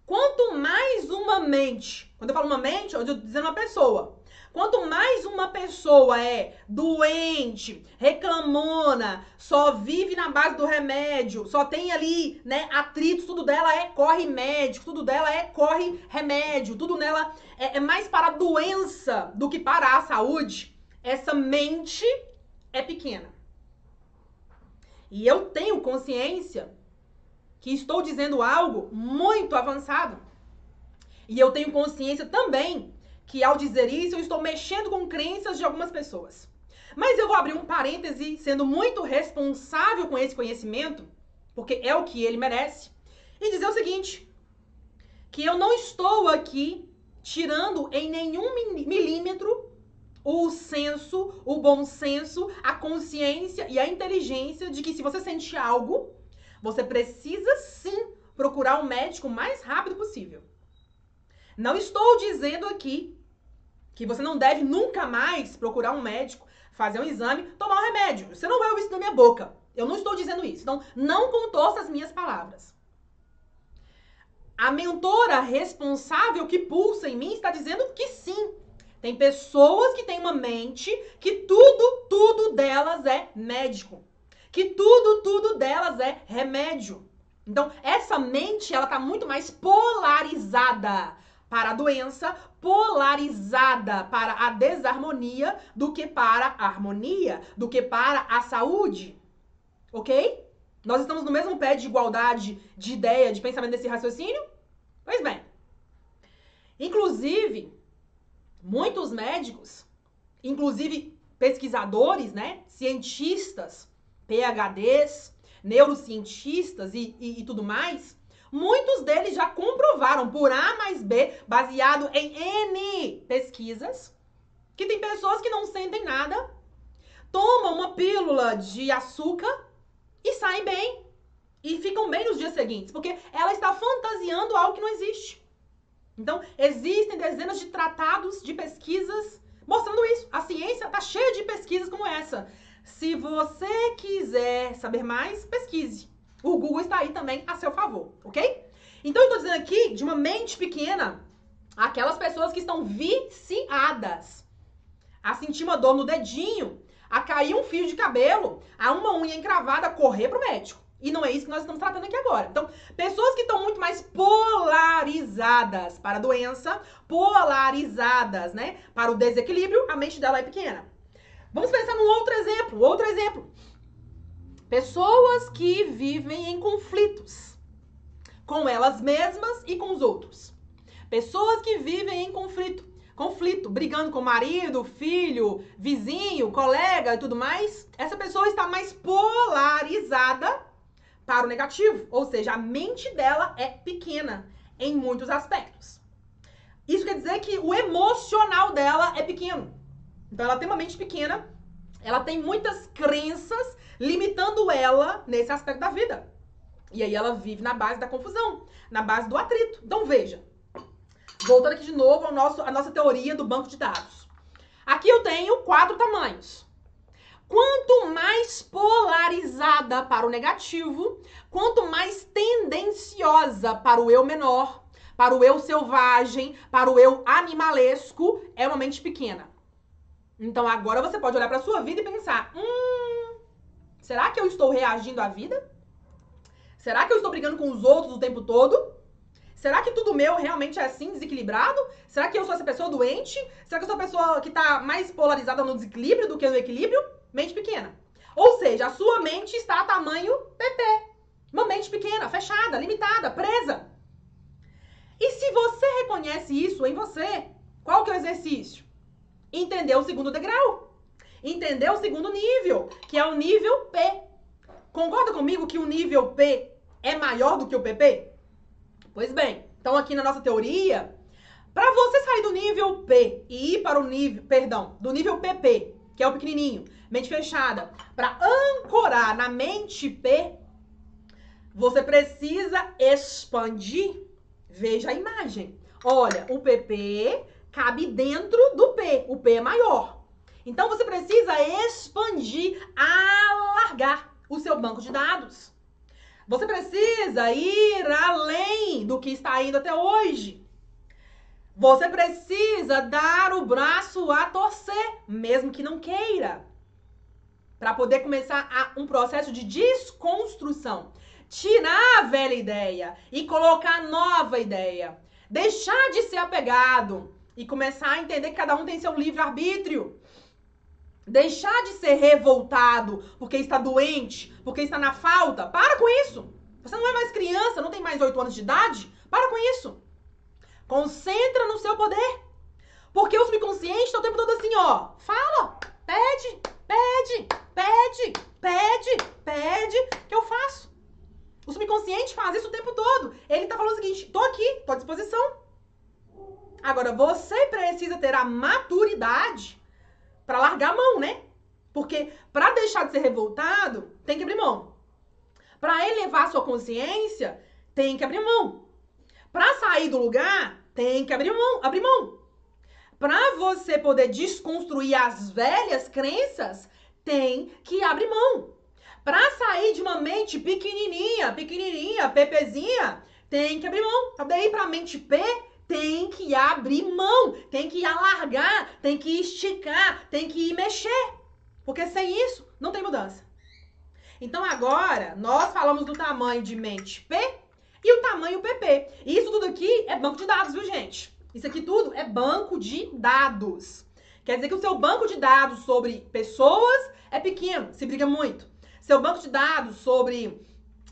Quanto mais uma mente, quando eu falo uma mente, eu estou dizendo uma pessoa. Quanto mais uma pessoa é doente, reclamona, só vive na base do remédio, só tem ali, né, atritos, tudo dela é corre médico, tudo dela é corre remédio, tudo nela é, é mais para a doença do que para a saúde, essa mente é pequena. E eu tenho consciência que estou dizendo algo muito avançado. E eu tenho consciência também que ao dizer isso eu estou mexendo com crenças de algumas pessoas. Mas eu vou abrir um parêntese sendo muito responsável com esse conhecimento, porque é o que ele merece, e dizer o seguinte: que eu não estou aqui tirando em nenhum milímetro o senso, o bom senso, a consciência e a inteligência de que se você sente algo, você precisa sim procurar um médico o mais rápido possível. Não estou dizendo aqui que você não deve nunca mais procurar um médico, fazer um exame, tomar um remédio. Você não vai ouvir isso na minha boca. Eu não estou dizendo isso. Então, não contorça as minhas palavras. A mentora responsável que pulsa em mim está dizendo que sim. Tem pessoas que têm uma mente que tudo, tudo delas é médico que tudo, tudo delas é remédio. Então, essa mente, ela tá muito mais polarizada para a doença, polarizada para a desarmonia do que para a harmonia, do que para a saúde. OK? Nós estamos no mesmo pé de igualdade de ideia, de pensamento desse raciocínio? Pois bem. Inclusive, muitos médicos, inclusive pesquisadores, né, cientistas, PhDs, neurocientistas e, e, e tudo mais, muitos deles já comprovaram por A mais B, baseado em N pesquisas, que tem pessoas que não sentem nada, tomam uma pílula de açúcar e saem bem. E ficam bem nos dias seguintes, porque ela está fantasiando algo que não existe. Então, existem dezenas de tratados, de pesquisas mostrando isso. A ciência tá cheia de pesquisas como essa. Se você quiser saber mais, pesquise. O Google está aí também a seu favor, ok? Então eu tô dizendo aqui de uma mente pequena, aquelas pessoas que estão viciadas a sentir uma dor no dedinho, a cair um fio de cabelo, a uma unha encravada, correr pro médico. E não é isso que nós estamos tratando aqui agora. Então, pessoas que estão muito mais polarizadas para a doença, polarizadas, né? Para o desequilíbrio, a mente dela é pequena. Vamos pensar num outro exemplo, outro exemplo. Pessoas que vivem em conflitos com elas mesmas e com os outros. Pessoas que vivem em conflito, conflito, brigando com o marido, filho, vizinho, colega e tudo mais. Essa pessoa está mais polarizada para o negativo, ou seja, a mente dela é pequena em muitos aspectos. Isso quer dizer que o emocional dela é pequeno. Então ela tem uma mente pequena, ela tem muitas crenças limitando ela nesse aspecto da vida. E aí ela vive na base da confusão, na base do atrito. Então veja, voltando aqui de novo ao nosso, a nossa teoria do banco de dados. Aqui eu tenho quatro tamanhos. Quanto mais polarizada para o negativo, quanto mais tendenciosa para o eu menor, para o eu selvagem, para o eu animalesco, é uma mente pequena. Então agora você pode olhar para sua vida e pensar: hum, será que eu estou reagindo à vida? Será que eu estou brigando com os outros o tempo todo? Será que tudo meu realmente é assim, desequilibrado? Será que eu sou essa pessoa doente? Será que eu sou a pessoa que está mais polarizada no desequilíbrio do que no equilíbrio? Mente pequena. Ou seja, a sua mente está a tamanho PP. Uma mente pequena, fechada, limitada, presa. E se você reconhece isso em você, qual que é o exercício? entender o segundo degrau. Entender o segundo nível, que é o nível P. Concorda comigo que o nível P é maior do que o PP? Pois bem, então aqui na nossa teoria, para você sair do nível P e ir para o nível, perdão, do nível PP, que é o pequenininho, mente fechada, para ancorar na mente P, você precisa expandir. Veja a imagem. Olha, o PP cabe dentro do P. O P é maior. Então você precisa expandir, alargar o seu banco de dados. Você precisa ir além do que está indo até hoje. Você precisa dar o braço a torcer, mesmo que não queira, para poder começar a, um processo de desconstrução. Tirar a velha ideia e colocar nova ideia. Deixar de ser apegado, e começar a entender que cada um tem seu livre-arbítrio. Deixar de ser revoltado porque está doente, porque está na falta. Para com isso. Você não é mais criança, não tem mais 8 anos de idade. Para com isso. Concentra no seu poder. Porque o subconsciente está o tempo todo assim, ó. Fala, pede, pede, pede, pede, pede, que eu faço. O subconsciente faz isso o tempo todo. Ele tá falando o seguinte: tô aqui, tô à disposição. Agora, você precisa ter a maturidade para largar a mão, né? Porque para deixar de ser revoltado, tem que abrir mão. Para elevar sua consciência, tem que abrir mão. Para sair do lugar, tem que abrir mão, abrir mão. Para você poder desconstruir as velhas crenças, tem que abrir mão. Para sair de uma mente pequenininha, pequenininha, pepezinha, tem que abrir mão. Daí para a mente P, tem que abrir mão, tem que alargar, tem que esticar, tem que mexer. Porque sem isso, não tem mudança. Então agora, nós falamos do tamanho de mente P e o tamanho PP. E isso tudo aqui é banco de dados, viu, gente? Isso aqui tudo é banco de dados. Quer dizer que o seu banco de dados sobre pessoas é pequeno, se briga muito. Seu banco de dados sobre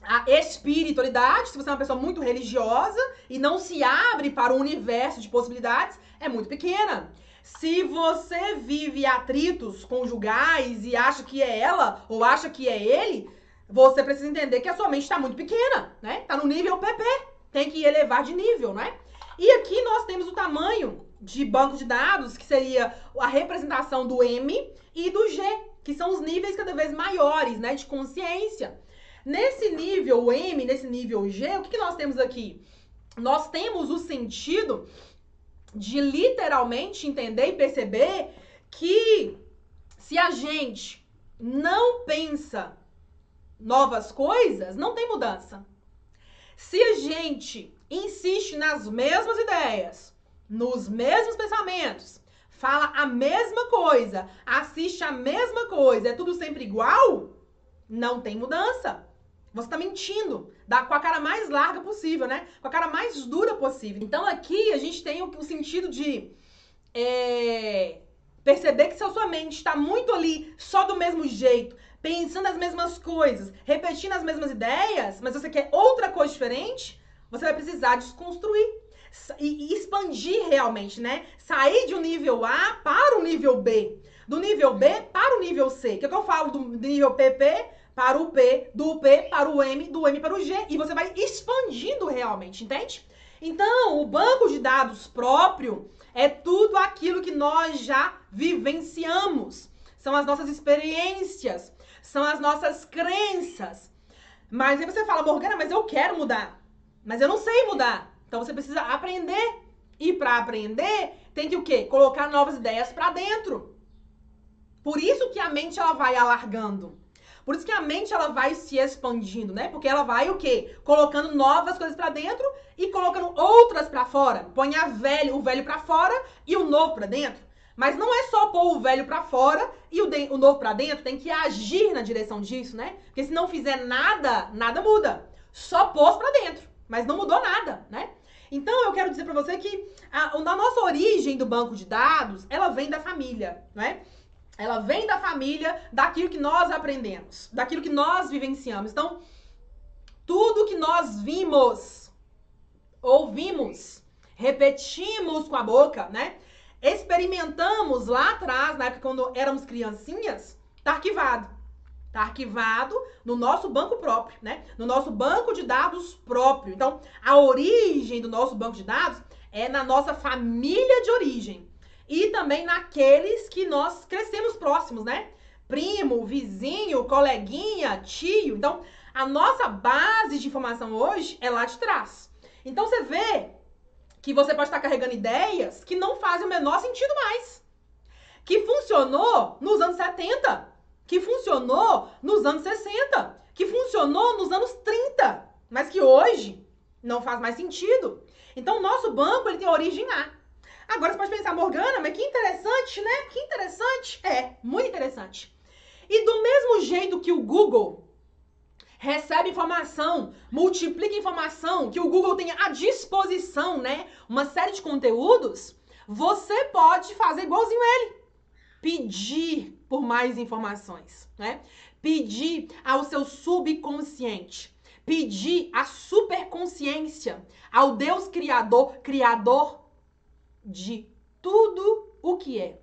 a espiritualidade, se você é uma pessoa muito religiosa e não se abre para o universo de possibilidades, é muito pequena. Se você vive atritos conjugais e acha que é ela ou acha que é ele, você precisa entender que a sua mente está muito pequena, né? Está no nível PP, tem que elevar de nível, né? E aqui nós temos o tamanho de banco de dados, que seria a representação do M e do G, que são os níveis cada vez maiores, né, de consciência. Nesse nível M, nesse nível G, o que, que nós temos aqui? Nós temos o sentido de literalmente entender e perceber que se a gente não pensa novas coisas, não tem mudança. Se a gente insiste nas mesmas ideias, nos mesmos pensamentos, fala a mesma coisa, assiste a mesma coisa, é tudo sempre igual, não tem mudança. Você tá mentindo, dá com a cara mais larga possível, né? Com a cara mais dura possível. Então aqui a gente tem o, o sentido de é, perceber que se a sua mente está muito ali, só do mesmo jeito, pensando as mesmas coisas, repetindo as mesmas ideias, mas você quer outra coisa diferente, você vai precisar desconstruir e, e expandir realmente, né? Sair de um nível A para o nível B, do nível B para o nível C. Que é o que eu falo do nível PP para o P, do P para o M, do M para o G, e você vai expandindo realmente, entende? Então, o banco de dados próprio é tudo aquilo que nós já vivenciamos. São as nossas experiências, são as nossas crenças. Mas aí você fala, Morgana, mas eu quero mudar. Mas eu não sei mudar. Então você precisa aprender. E para aprender, tem que o quê? Colocar novas ideias para dentro. Por isso que a mente ela vai alargando. Por isso que a mente ela vai se expandindo, né? Porque ela vai o quê? Colocando novas coisas para dentro e colocando outras para fora. Põe a velho, o velho para fora e o novo para dentro. Mas não é só pôr o velho para fora e o, de, o novo para dentro, tem que agir na direção disso, né? Porque se não fizer nada, nada muda. Só pôs para dentro, mas não mudou nada, né? Então eu quero dizer para você que a, a nossa origem do banco de dados, ela vem da família, né? Ela vem da família, daquilo que nós aprendemos, daquilo que nós vivenciamos. Então, tudo que nós vimos, ouvimos, repetimos com a boca, né? Experimentamos lá atrás, na época quando éramos criancinhas, tá arquivado. Tá arquivado no nosso banco próprio, né? No nosso banco de dados próprio. Então, a origem do nosso banco de dados é na nossa família de origem e também naqueles que nós crescemos próximos, né? Primo, vizinho, coleguinha, tio. Então, a nossa base de informação hoje é lá de trás. Então, você vê que você pode estar carregando ideias que não fazem o menor sentido mais. Que funcionou nos anos 70, que funcionou nos anos 60, que funcionou nos anos 30, mas que hoje não faz mais sentido. Então, o nosso banco ele tem origem lá. Agora você pode pensar, Morgana, mas que interessante, né? Que interessante. É, muito interessante. E do mesmo jeito que o Google recebe informação, multiplica informação, que o Google tem à disposição, né? Uma série de conteúdos, você pode fazer igualzinho ele. Pedir por mais informações, né? Pedir ao seu subconsciente, pedir à superconsciência, ao Deus criador, criador de tudo o que é.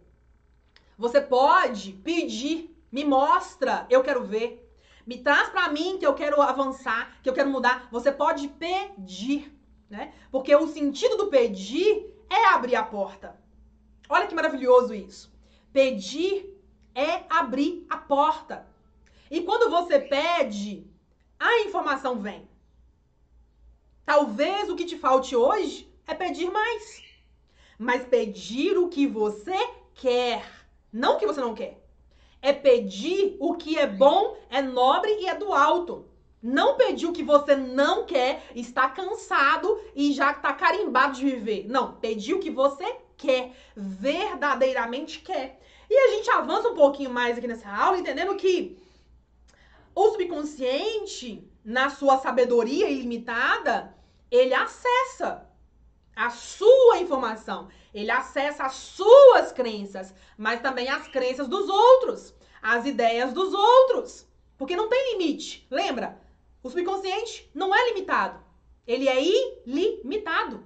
Você pode pedir, me mostra, eu quero ver. Me traz para mim que eu quero avançar, que eu quero mudar. Você pode pedir, né? Porque o sentido do pedir é abrir a porta. Olha que maravilhoso isso. Pedir é abrir a porta. E quando você pede, a informação vem. Talvez o que te falte hoje é pedir mais mas pedir o que você quer, não o que você não quer. É pedir o que é bom, é nobre e é do alto. Não pedir o que você não quer, está cansado e já está carimbado de viver. Não, pedir o que você quer, verdadeiramente quer. E a gente avança um pouquinho mais aqui nessa aula, entendendo que o subconsciente, na sua sabedoria ilimitada, ele acessa a sua informação. Ele acessa as suas crenças, mas também as crenças dos outros, as ideias dos outros. Porque não tem limite. Lembra? O subconsciente não é limitado. Ele é ilimitado.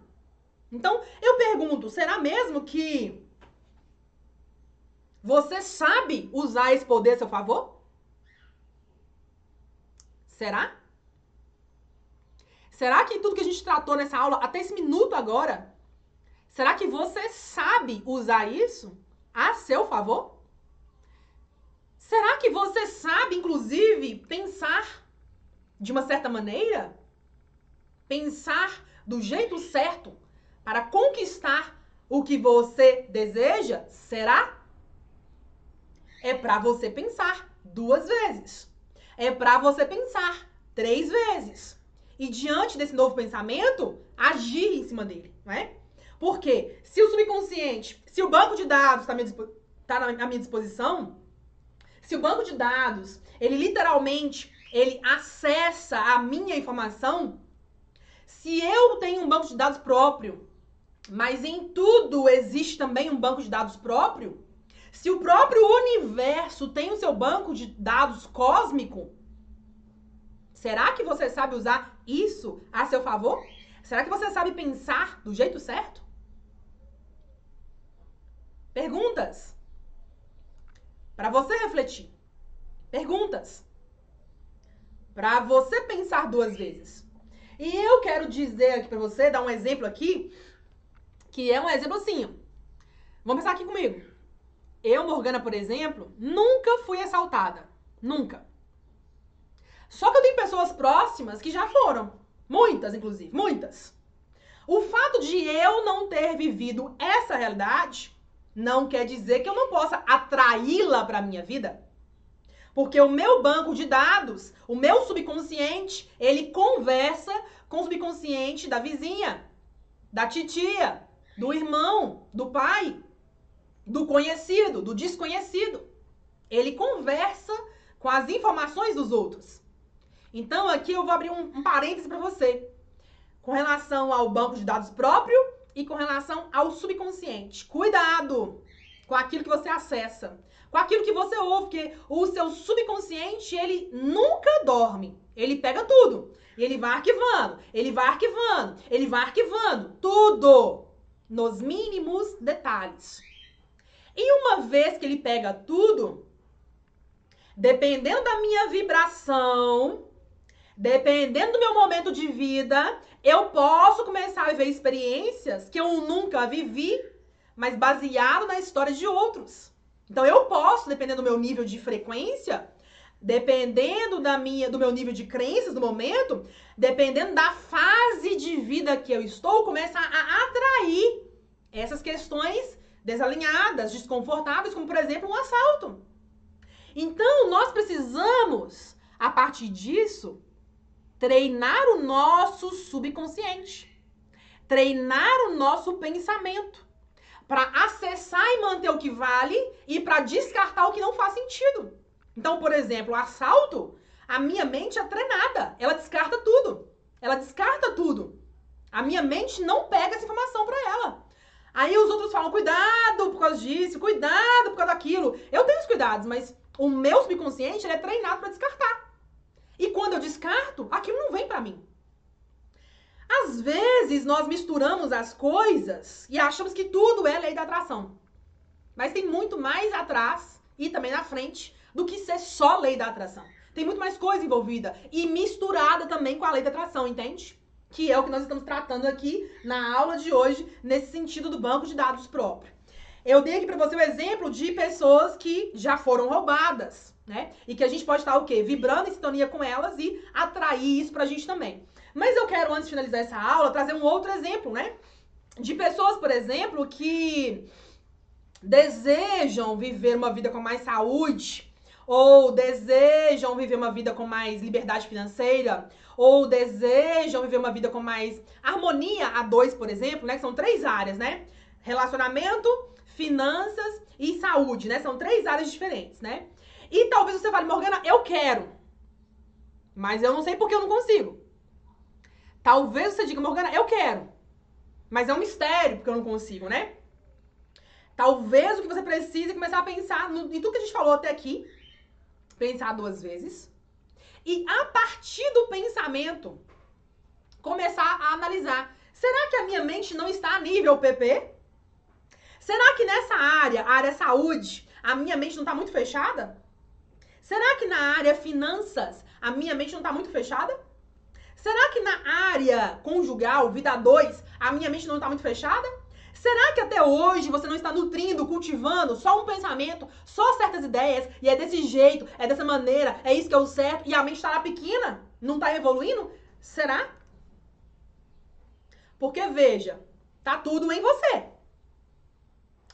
Então, eu pergunto, será mesmo que você sabe usar esse poder a seu favor? Será? Será que tudo que a gente tratou nessa aula, até esse minuto agora, será que você sabe usar isso a seu favor? Será que você sabe, inclusive, pensar de uma certa maneira? Pensar do jeito certo para conquistar o que você deseja? Será? É para você pensar duas vezes. É para você pensar três vezes. E diante desse novo pensamento, agir em cima dele, né? Porque se o subconsciente, se o banco de dados está tá à minha disposição, se o banco de dados, ele literalmente, ele acessa a minha informação, se eu tenho um banco de dados próprio, mas em tudo existe também um banco de dados próprio, se o próprio universo tem o seu banco de dados cósmico, será que você sabe usar isso a seu favor? Será que você sabe pensar do jeito certo? Perguntas. Para você refletir. Perguntas. Para você pensar duas vezes. E eu quero dizer aqui para você, dar um exemplo aqui, que é um exemplo assim. Vamos pensar aqui comigo. Eu, Morgana, por exemplo, nunca fui assaltada. Nunca. Só que eu tenho pessoas próximas que já foram. Muitas, inclusive. Muitas. O fato de eu não ter vivido essa realidade não quer dizer que eu não possa atraí-la para minha vida. Porque o meu banco de dados, o meu subconsciente, ele conversa com o subconsciente da vizinha, da titia, do irmão, do pai, do conhecido, do desconhecido. Ele conversa com as informações dos outros. Então aqui eu vou abrir um, um parêntese para você com relação ao banco de dados próprio e com relação ao subconsciente. Cuidado com aquilo que você acessa, com aquilo que você ouve, porque o seu subconsciente, ele nunca dorme. Ele pega tudo. E ele vai arquivando, ele vai arquivando, ele vai arquivando tudo nos mínimos detalhes. E uma vez que ele pega tudo, dependendo da minha vibração, dependendo do meu momento de vida, eu posso começar a viver experiências que eu nunca vivi, mas baseado na história de outros. Então eu posso, dependendo do meu nível de frequência, dependendo da minha, do meu nível de crenças no momento, dependendo da fase de vida que eu estou, começar a atrair essas questões desalinhadas, desconfortáveis, como por exemplo um assalto. Então nós precisamos, a partir disso, treinar o nosso subconsciente, treinar o nosso pensamento para acessar e manter o que vale e para descartar o que não faz sentido. Então, por exemplo, assalto, a minha mente é treinada, ela descarta tudo. Ela descarta tudo. A minha mente não pega essa informação para ela. Aí os outros falam, cuidado por causa disso, cuidado por causa daquilo. Eu tenho os cuidados, mas o meu subconsciente é treinado para descartar. E quando eu descarto, aquilo não vem para mim. Às vezes nós misturamos as coisas e achamos que tudo é lei da atração. Mas tem muito mais atrás e também na frente do que ser só lei da atração. Tem muito mais coisa envolvida e misturada também com a lei da atração, entende? Que é o que nós estamos tratando aqui na aula de hoje, nesse sentido do banco de dados próprio. Eu dei aqui para você o exemplo de pessoas que já foram roubadas né? E que a gente pode estar o quê? Vibrando em sintonia com elas e atrair isso pra gente também. Mas eu quero, antes de finalizar essa aula, trazer um outro exemplo, né? De pessoas, por exemplo, que desejam viver uma vida com mais saúde, ou desejam viver uma vida com mais liberdade financeira, ou desejam viver uma vida com mais harmonia a dois, por exemplo, né? Que são três áreas, né? Relacionamento, finanças e saúde, né? São três áreas diferentes, né? E talvez você fale, Morgana, eu quero. Mas eu não sei porque eu não consigo. Talvez você diga, Morgana, eu quero. Mas é um mistério porque eu não consigo, né? Talvez o que você precise é começar a pensar no, em tudo que a gente falou até aqui. Pensar duas vezes. E a partir do pensamento, começar a analisar. Será que a minha mente não está a nível PP? Será que nessa área, área saúde, a minha mente não está muito fechada? Será que na área finanças a minha mente não está muito fechada? Será que na área conjugal, vida 2, a minha mente não está muito fechada? Será que até hoje você não está nutrindo, cultivando só um pensamento, só certas ideias, e é desse jeito, é dessa maneira, é isso que é o certo, e a mente está lá pequena? Não está evoluindo? Será? Porque veja, tá tudo em você.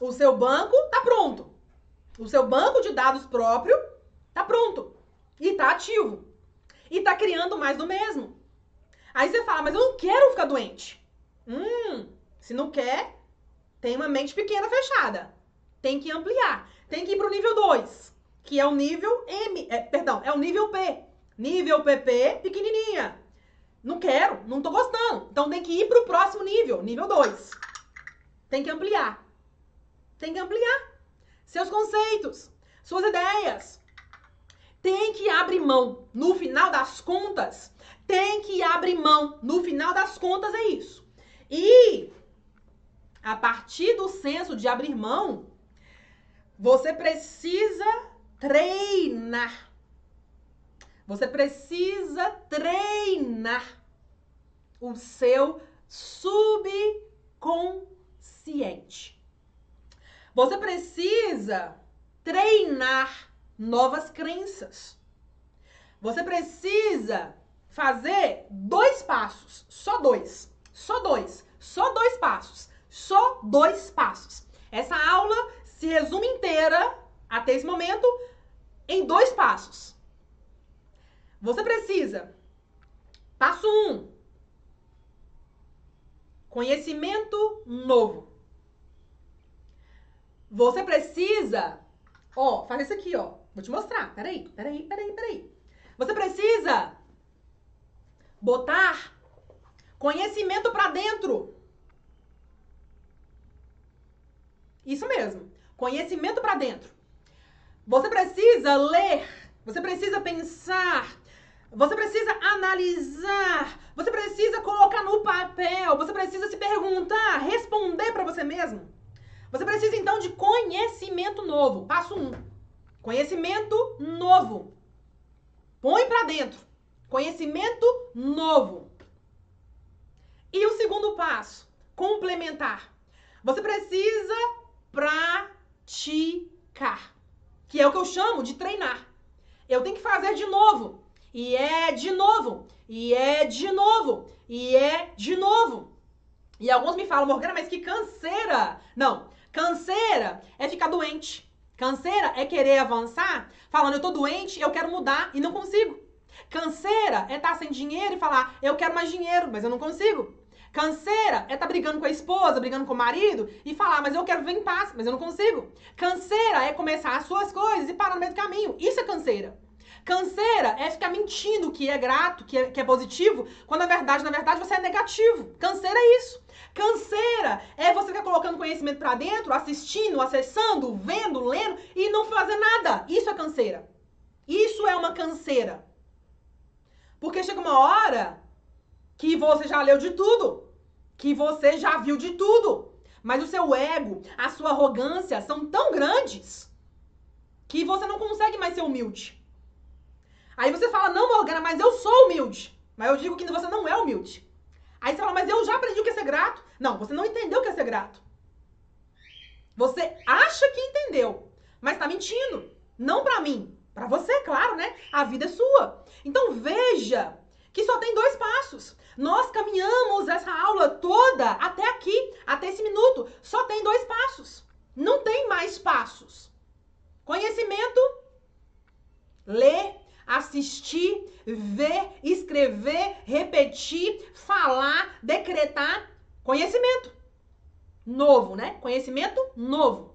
O seu banco tá pronto. O seu banco de dados próprio tá pronto. E tá ativo. E tá criando mais do mesmo. Aí você fala, mas eu não quero ficar doente. Hum, se não quer, tem uma mente pequena fechada. Tem que ampliar. Tem que ir pro nível 2, que é o nível M, é, perdão, é o nível P. Nível PP pequenininha. Não quero, não tô gostando. Então tem que ir pro próximo nível, nível 2. Tem que ampliar. Tem que ampliar seus conceitos, suas ideias. Tem que abrir mão. No final das contas, tem que abrir mão. No final das contas é isso. E a partir do senso de abrir mão, você precisa treinar. Você precisa treinar o seu subconsciente. Você precisa treinar novas crenças. Você precisa fazer dois passos, só dois, só dois, só dois passos, só dois passos. Essa aula se resume inteira, até esse momento, em dois passos. Você precisa, passo um, conhecimento novo. Você precisa, ó, faz isso aqui, ó. Vou te mostrar. Peraí, peraí, peraí, peraí. Você precisa botar conhecimento para dentro. Isso mesmo. Conhecimento para dentro. Você precisa ler, você precisa pensar, você precisa analisar, você precisa colocar no papel, você precisa se perguntar, responder para você mesmo. Você precisa então de conhecimento novo. Passo 1. Um, conhecimento novo. Põe para dentro. Conhecimento novo. E o segundo passo, complementar. Você precisa praticar, que é o que eu chamo de treinar. Eu tenho que fazer de novo, e é de novo, e é de novo, e é de novo. E alguns me falam, Morgana, mas que canseira! Não, canseira é ficar doente. Canseira é querer avançar, falando, eu tô doente, eu quero mudar e não consigo. Canseira é estar tá sem dinheiro e falar, eu quero mais dinheiro, mas eu não consigo. Canseira é estar tá brigando com a esposa, brigando com o marido e falar, mas eu quero viver em paz, mas eu não consigo. Canseira é começar as suas coisas e parar no meio do caminho. Isso é canseira. Canseira é ficar mentindo que é grato, que é, que é positivo, quando na verdade, na verdade, você é negativo. Canseira é isso. Canseira é você ficar colocando conhecimento para dentro, assistindo, acessando, vendo, lendo e não fazer nada. Isso é canseira. Isso é uma canseira. Porque chega uma hora que você já leu de tudo, que você já viu de tudo. Mas o seu ego, a sua arrogância são tão grandes que você não consegue mais ser humilde. Aí você fala, não, Morgana, mas eu sou humilde. Mas eu digo que você não é humilde. Aí você fala, mas eu já aprendi o que é ser grato. Não, você não entendeu o que é ser grato. Você acha que entendeu, mas tá mentindo. Não para mim, para você, claro, né? A vida é sua. Então veja que só tem dois passos. Nós caminhamos essa aula toda até aqui, até esse minuto. Só tem dois passos. Não tem mais passos. Conhecimento, ler, assistir, ver, escrever, repetir, falar, decretar. Conhecimento novo, né? Conhecimento novo.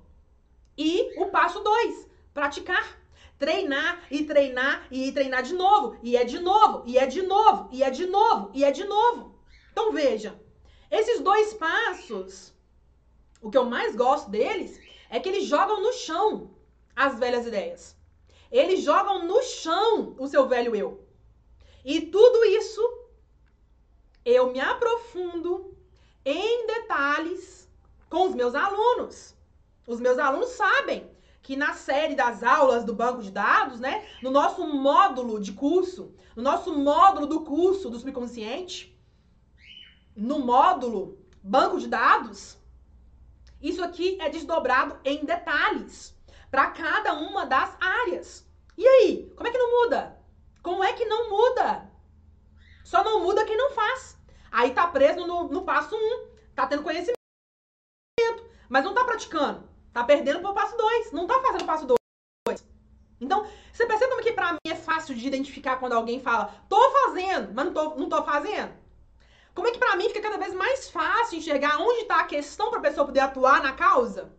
E o passo dois, praticar. Treinar e treinar e treinar de novo. E é de novo, e é de novo, e é de novo, e é de novo. Então veja, esses dois passos, o que eu mais gosto deles é que eles jogam no chão as velhas ideias. Eles jogam no chão o seu velho eu. E tudo isso eu me aprofundo em detalhes com os meus alunos. Os meus alunos sabem que na série das aulas do banco de dados, né, no nosso módulo de curso, no nosso módulo do curso do subconsciente, no módulo banco de dados, isso aqui é desdobrado em detalhes para cada uma das áreas. E aí, como é que não muda? Como é que não muda? Só não muda quem não faz. Aí tá preso no, no passo 1, um, tá tendo conhecimento, mas não tá praticando. Tá perdendo pro passo 2. Não tá fazendo o passo 2. Então, você percebe como que pra mim é fácil de identificar quando alguém fala, tô fazendo, mas não tô, não tô fazendo? Como é que pra mim fica cada vez mais fácil enxergar onde tá a questão pra pessoa poder atuar na causa?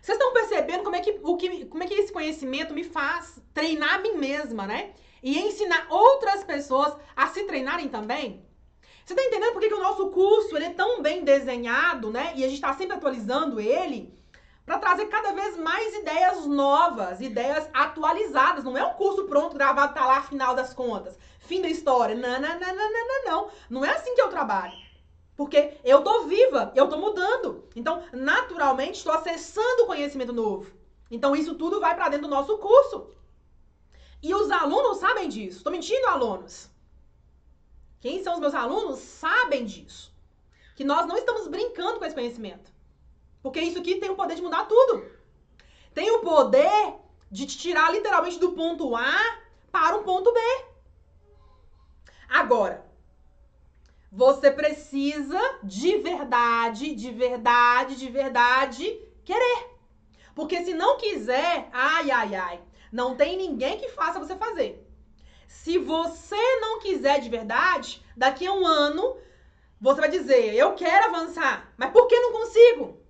Vocês estão percebendo como é, que, o que, como é que esse conhecimento me faz treinar a mim mesma, né? E ensinar outras pessoas a se treinarem também? Você tá entendendo por que, que o nosso curso ele é tão bem desenhado, né? E a gente está sempre atualizando ele para trazer cada vez mais ideias novas, ideias atualizadas. Não é um curso pronto, gravado, tá lá, final das contas. Fim da história. Não, não, não, não, não, não. Não é assim que eu trabalho. Porque eu tô viva, eu tô mudando. Então, naturalmente, estou acessando conhecimento novo. Então, isso tudo vai para dentro do nosso curso. E os alunos sabem disso. Estou mentindo, alunos? Quem são os meus alunos sabem disso. Que nós não estamos brincando com esse conhecimento. Porque isso aqui tem o poder de mudar tudo. Tem o poder de te tirar literalmente do ponto A para um ponto B. Agora, você precisa de verdade, de verdade, de verdade querer. Porque se não quiser, ai, ai, ai, não tem ninguém que faça você fazer. Se você não quiser de verdade, daqui a um ano você vai dizer: Eu quero avançar, mas por que não consigo?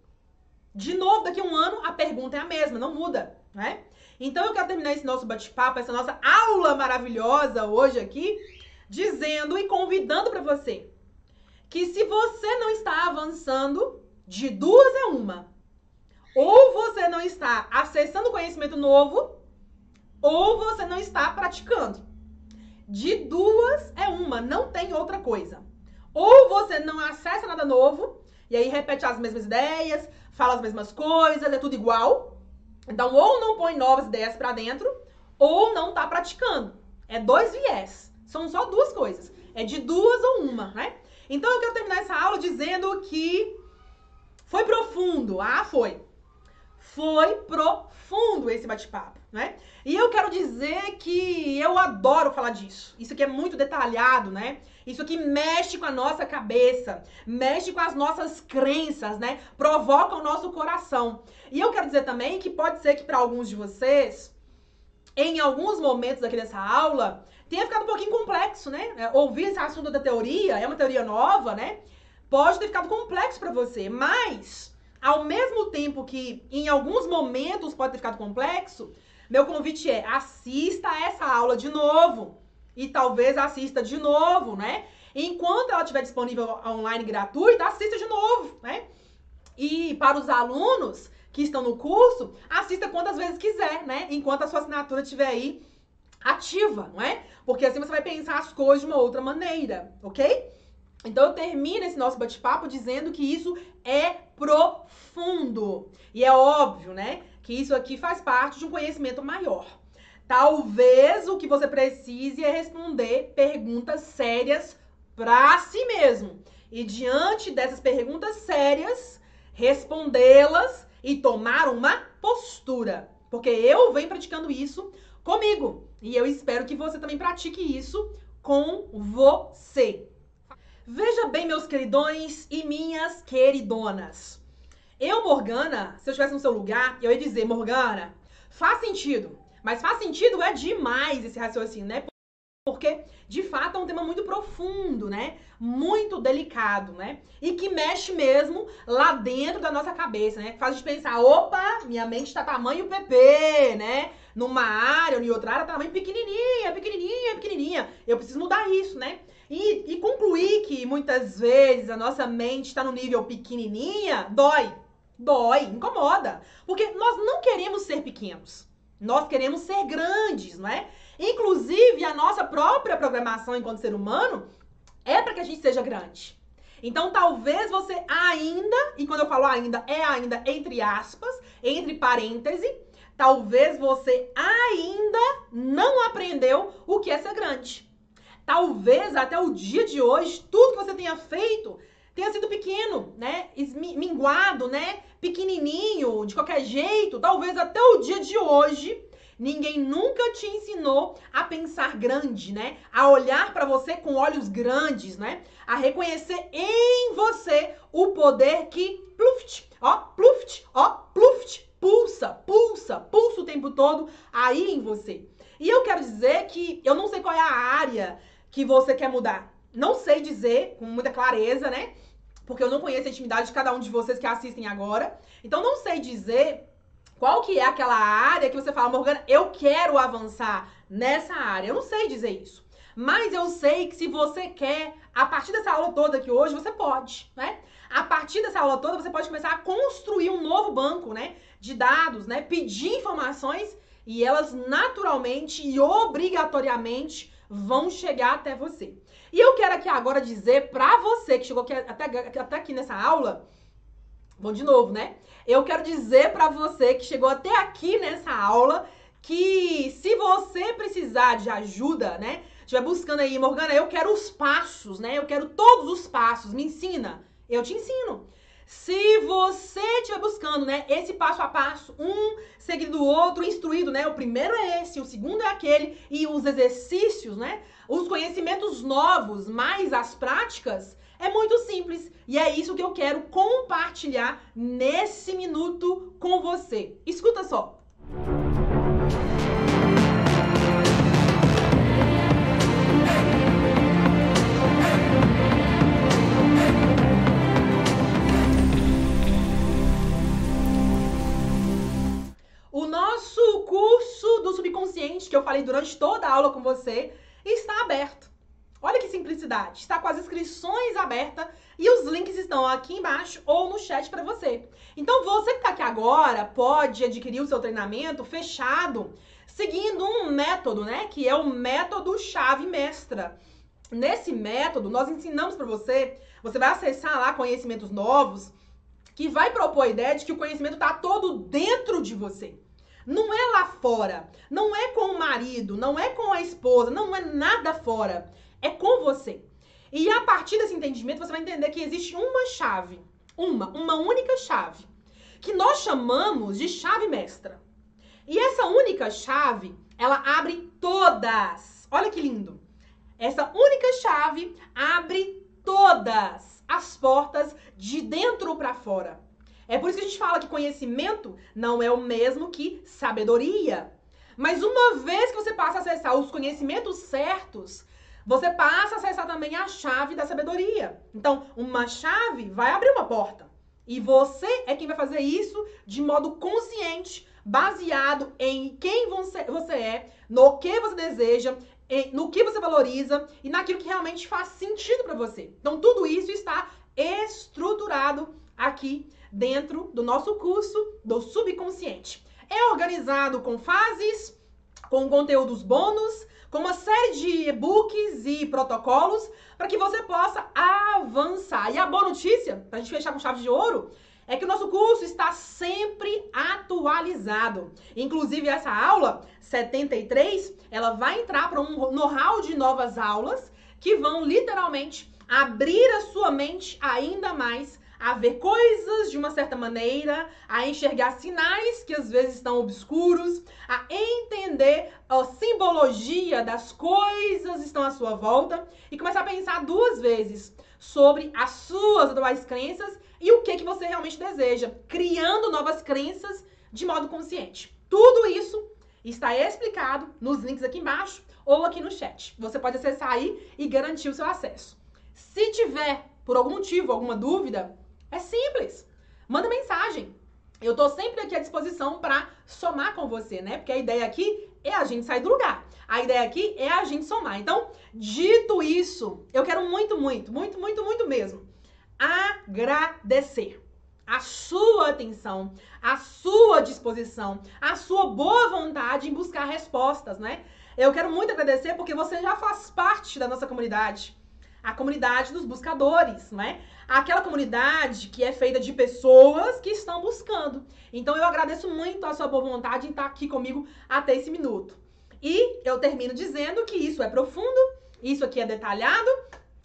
De novo, daqui a um ano a pergunta é a mesma, não muda, né? Então eu quero terminar esse nosso bate-papo, essa nossa aula maravilhosa hoje aqui, dizendo e convidando para você que se você não está avançando, de duas é uma. Ou você não está acessando conhecimento novo, ou você não está praticando. De duas é uma, não tem outra coisa. Ou você não acessa nada novo, e aí repete as mesmas ideias, fala as mesmas coisas, é tudo igual. Então, ou não põe novas ideias para dentro, ou não tá praticando. É dois viés. São só duas coisas. É de duas ou uma, né? Então eu quero terminar essa aula dizendo que foi profundo. Ah, foi. Foi profundo esse bate-papo, né? E eu quero dizer que eu adoro falar disso. Isso aqui é muito detalhado, né? Isso aqui mexe com a nossa cabeça, mexe com as nossas crenças, né? Provoca o nosso coração. E eu quero dizer também que pode ser que para alguns de vocês, em alguns momentos aqui dessa aula, tenha ficado um pouquinho complexo, né? É, ouvir esse assunto da teoria, é uma teoria nova, né? Pode ter ficado complexo para você, mas ao mesmo tempo que em alguns momentos pode ter ficado complexo, meu convite é assista essa aula de novo e talvez assista de novo, né? Enquanto ela estiver disponível online gratuita, assista de novo, né? E para os alunos que estão no curso, assista quantas vezes quiser, né? Enquanto a sua assinatura estiver aí ativa, não é? Porque assim você vai pensar as coisas de uma outra maneira, ok? Então eu termino esse nosso bate-papo dizendo que isso é profundo. E é óbvio, né? Que isso aqui faz parte de um conhecimento maior. Talvez o que você precise é responder perguntas sérias para si mesmo. E diante dessas perguntas sérias, respondê-las e tomar uma postura. Porque eu venho praticando isso comigo. E eu espero que você também pratique isso com você. Veja bem, meus queridões e minhas queridonas. Eu, Morgana, se eu estivesse no seu lugar, eu ia dizer, Morgana, faz sentido. Mas faz sentido é demais esse raciocínio, né? Porque, de fato, é um tema muito profundo, né? Muito delicado, né? E que mexe mesmo lá dentro da nossa cabeça, né? Faz a gente pensar, opa, minha mente tá tamanho PP, né? Numa área ou em outra área, tá tamanho pequenininha, pequenininha, pequenininha. Eu preciso mudar isso, né? E, e concluir que muitas vezes a nossa mente está no nível pequenininha, dói. Dói, incomoda. Porque nós não queremos ser pequenos. Nós queremos ser grandes, não é? Inclusive, a nossa própria programação enquanto ser humano é para que a gente seja grande. Então, talvez você ainda, e quando eu falo ainda, é ainda entre aspas, entre parênteses, talvez você ainda não aprendeu o que é ser grande. Talvez até o dia de hoje, tudo que você tenha feito tenha sido pequeno, né? Minguado, né? Pequenininho, de qualquer jeito. Talvez até o dia de hoje Ninguém nunca te ensinou a pensar grande, né? A olhar para você com olhos grandes, né? A reconhecer em você o poder que pluft, ó, pluft, ó, pluft, pulsa, pulsa, pulsa o tempo todo aí em você. E eu quero dizer que eu não sei qual é a área que você quer mudar. Não sei dizer com muita clareza, né? Porque eu não conheço a intimidade de cada um de vocês que assistem agora. Então não sei dizer qual que é aquela área que você fala, Morgana, eu quero avançar nessa área. Eu não sei dizer isso. Mas eu sei que se você quer, a partir dessa aula toda aqui hoje, você pode, né? A partir dessa aula toda, você pode começar a construir um novo banco, né? De dados, né? Pedir informações e elas naturalmente e obrigatoriamente vão chegar até você. E eu quero aqui agora dizer para você que chegou aqui, até, até aqui nessa aula, vou de novo, né? Eu quero dizer para você que chegou até aqui nessa aula que se você precisar de ajuda, né? Estiver buscando aí, Morgana, eu quero os passos, né? Eu quero todos os passos, me ensina. Eu te ensino. Se você estiver buscando, né, esse passo a passo, um seguido do outro, instruído, né? O primeiro é esse, o segundo é aquele, e os exercícios, né? Os conhecimentos novos, mais as práticas, é muito simples. E é isso que eu quero compartilhar nesse minuto com você. Escuta só. que eu falei durante toda a aula com você está aberto. Olha que simplicidade. Está com as inscrições abertas e os links estão aqui embaixo ou no chat para você. Então você que está aqui agora pode adquirir o seu treinamento fechado seguindo um método, né, que é o método chave mestra. Nesse método, nós ensinamos para você, você vai acessar lá conhecimentos novos, que vai propor a ideia de que o conhecimento está todo dentro de você. Não é lá fora, não é com o marido, não é com a esposa, não é nada fora. É com você. E a partir desse entendimento, você vai entender que existe uma chave, uma, uma única chave, que nós chamamos de chave mestra. E essa única chave, ela abre todas. Olha que lindo. Essa única chave abre todas as portas de dentro para fora. É por isso que a gente fala que conhecimento não é o mesmo que sabedoria. Mas uma vez que você passa a acessar os conhecimentos certos, você passa a acessar também a chave da sabedoria. Então, uma chave vai abrir uma porta. E você é quem vai fazer isso de modo consciente, baseado em quem você, você é, no que você deseja, no que você valoriza e naquilo que realmente faz sentido para você. Então, tudo isso está estruturado aqui dentro do nosso curso do subconsciente. É organizado com fases, com conteúdos bônus, com uma série de e-books e protocolos para que você possa avançar. E a boa notícia, para a gente fechar com chave de ouro, é que o nosso curso está sempre atualizado. Inclusive, essa aula 73, ela vai entrar para um know-how de novas aulas que vão literalmente abrir a sua mente ainda mais a ver coisas de uma certa maneira, a enxergar sinais que às vezes estão obscuros, a entender a simbologia das coisas que estão à sua volta e começar a pensar duas vezes sobre as suas atuais crenças e o que que você realmente deseja, criando novas crenças de modo consciente. Tudo isso está explicado nos links aqui embaixo ou aqui no chat. Você pode acessar aí e garantir o seu acesso. Se tiver por algum motivo alguma dúvida, é simples. Manda mensagem. Eu tô sempre aqui à disposição para somar com você, né? Porque a ideia aqui é a gente sair do lugar. A ideia aqui é a gente somar. Então, dito isso, eu quero muito, muito, muito, muito, muito mesmo agradecer a sua atenção, a sua disposição, a sua boa vontade em buscar respostas, né? Eu quero muito agradecer porque você já faz parte da nossa comunidade a comunidade dos buscadores, né? Aquela comunidade que é feita de pessoas que estão buscando. Então eu agradeço muito a sua boa vontade em estar aqui comigo até esse minuto. E eu termino dizendo que isso é profundo, isso aqui é detalhado,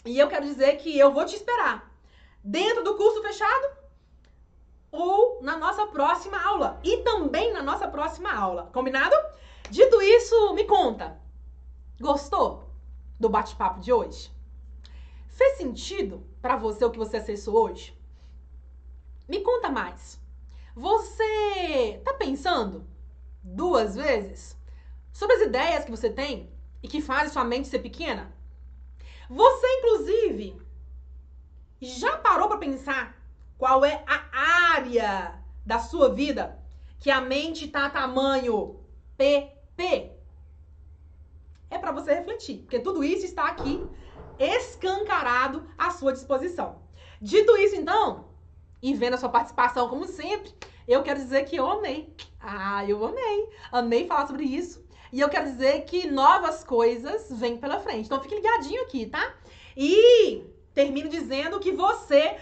e eu quero dizer que eu vou te esperar dentro do curso fechado ou na nossa próxima aula. E também na nossa próxima aula. Combinado? Dito isso, me conta. Gostou do bate-papo de hoje? Fez sentido para você o que você acessou hoje? Me conta mais. Você tá pensando duas vezes sobre as ideias que você tem e que fazem sua mente ser pequena? Você, inclusive, já parou para pensar qual é a área da sua vida que a mente tá tamanho PP? É para você refletir, porque tudo isso está aqui escancarado à sua disposição. Dito isso, então, e vendo a sua participação como sempre, eu quero dizer que eu amei. Ah, eu amei. Amei falar sobre isso. E eu quero dizer que novas coisas vêm pela frente. Então fique ligadinho aqui, tá? E termino dizendo que você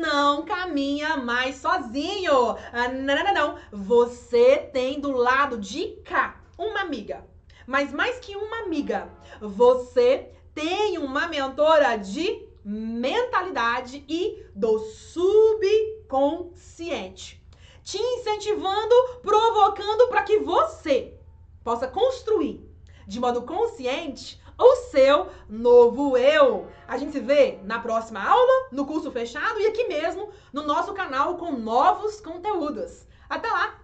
não caminha mais sozinho. Ah, não, não, não, não. Você tem do lado de cá uma amiga. Mas mais que uma amiga, você tem uma mentora de mentalidade e do subconsciente. Te incentivando, provocando para que você possa construir de modo consciente o seu novo eu. A gente se vê na próxima aula, no curso fechado e aqui mesmo no nosso canal com novos conteúdos. Até lá!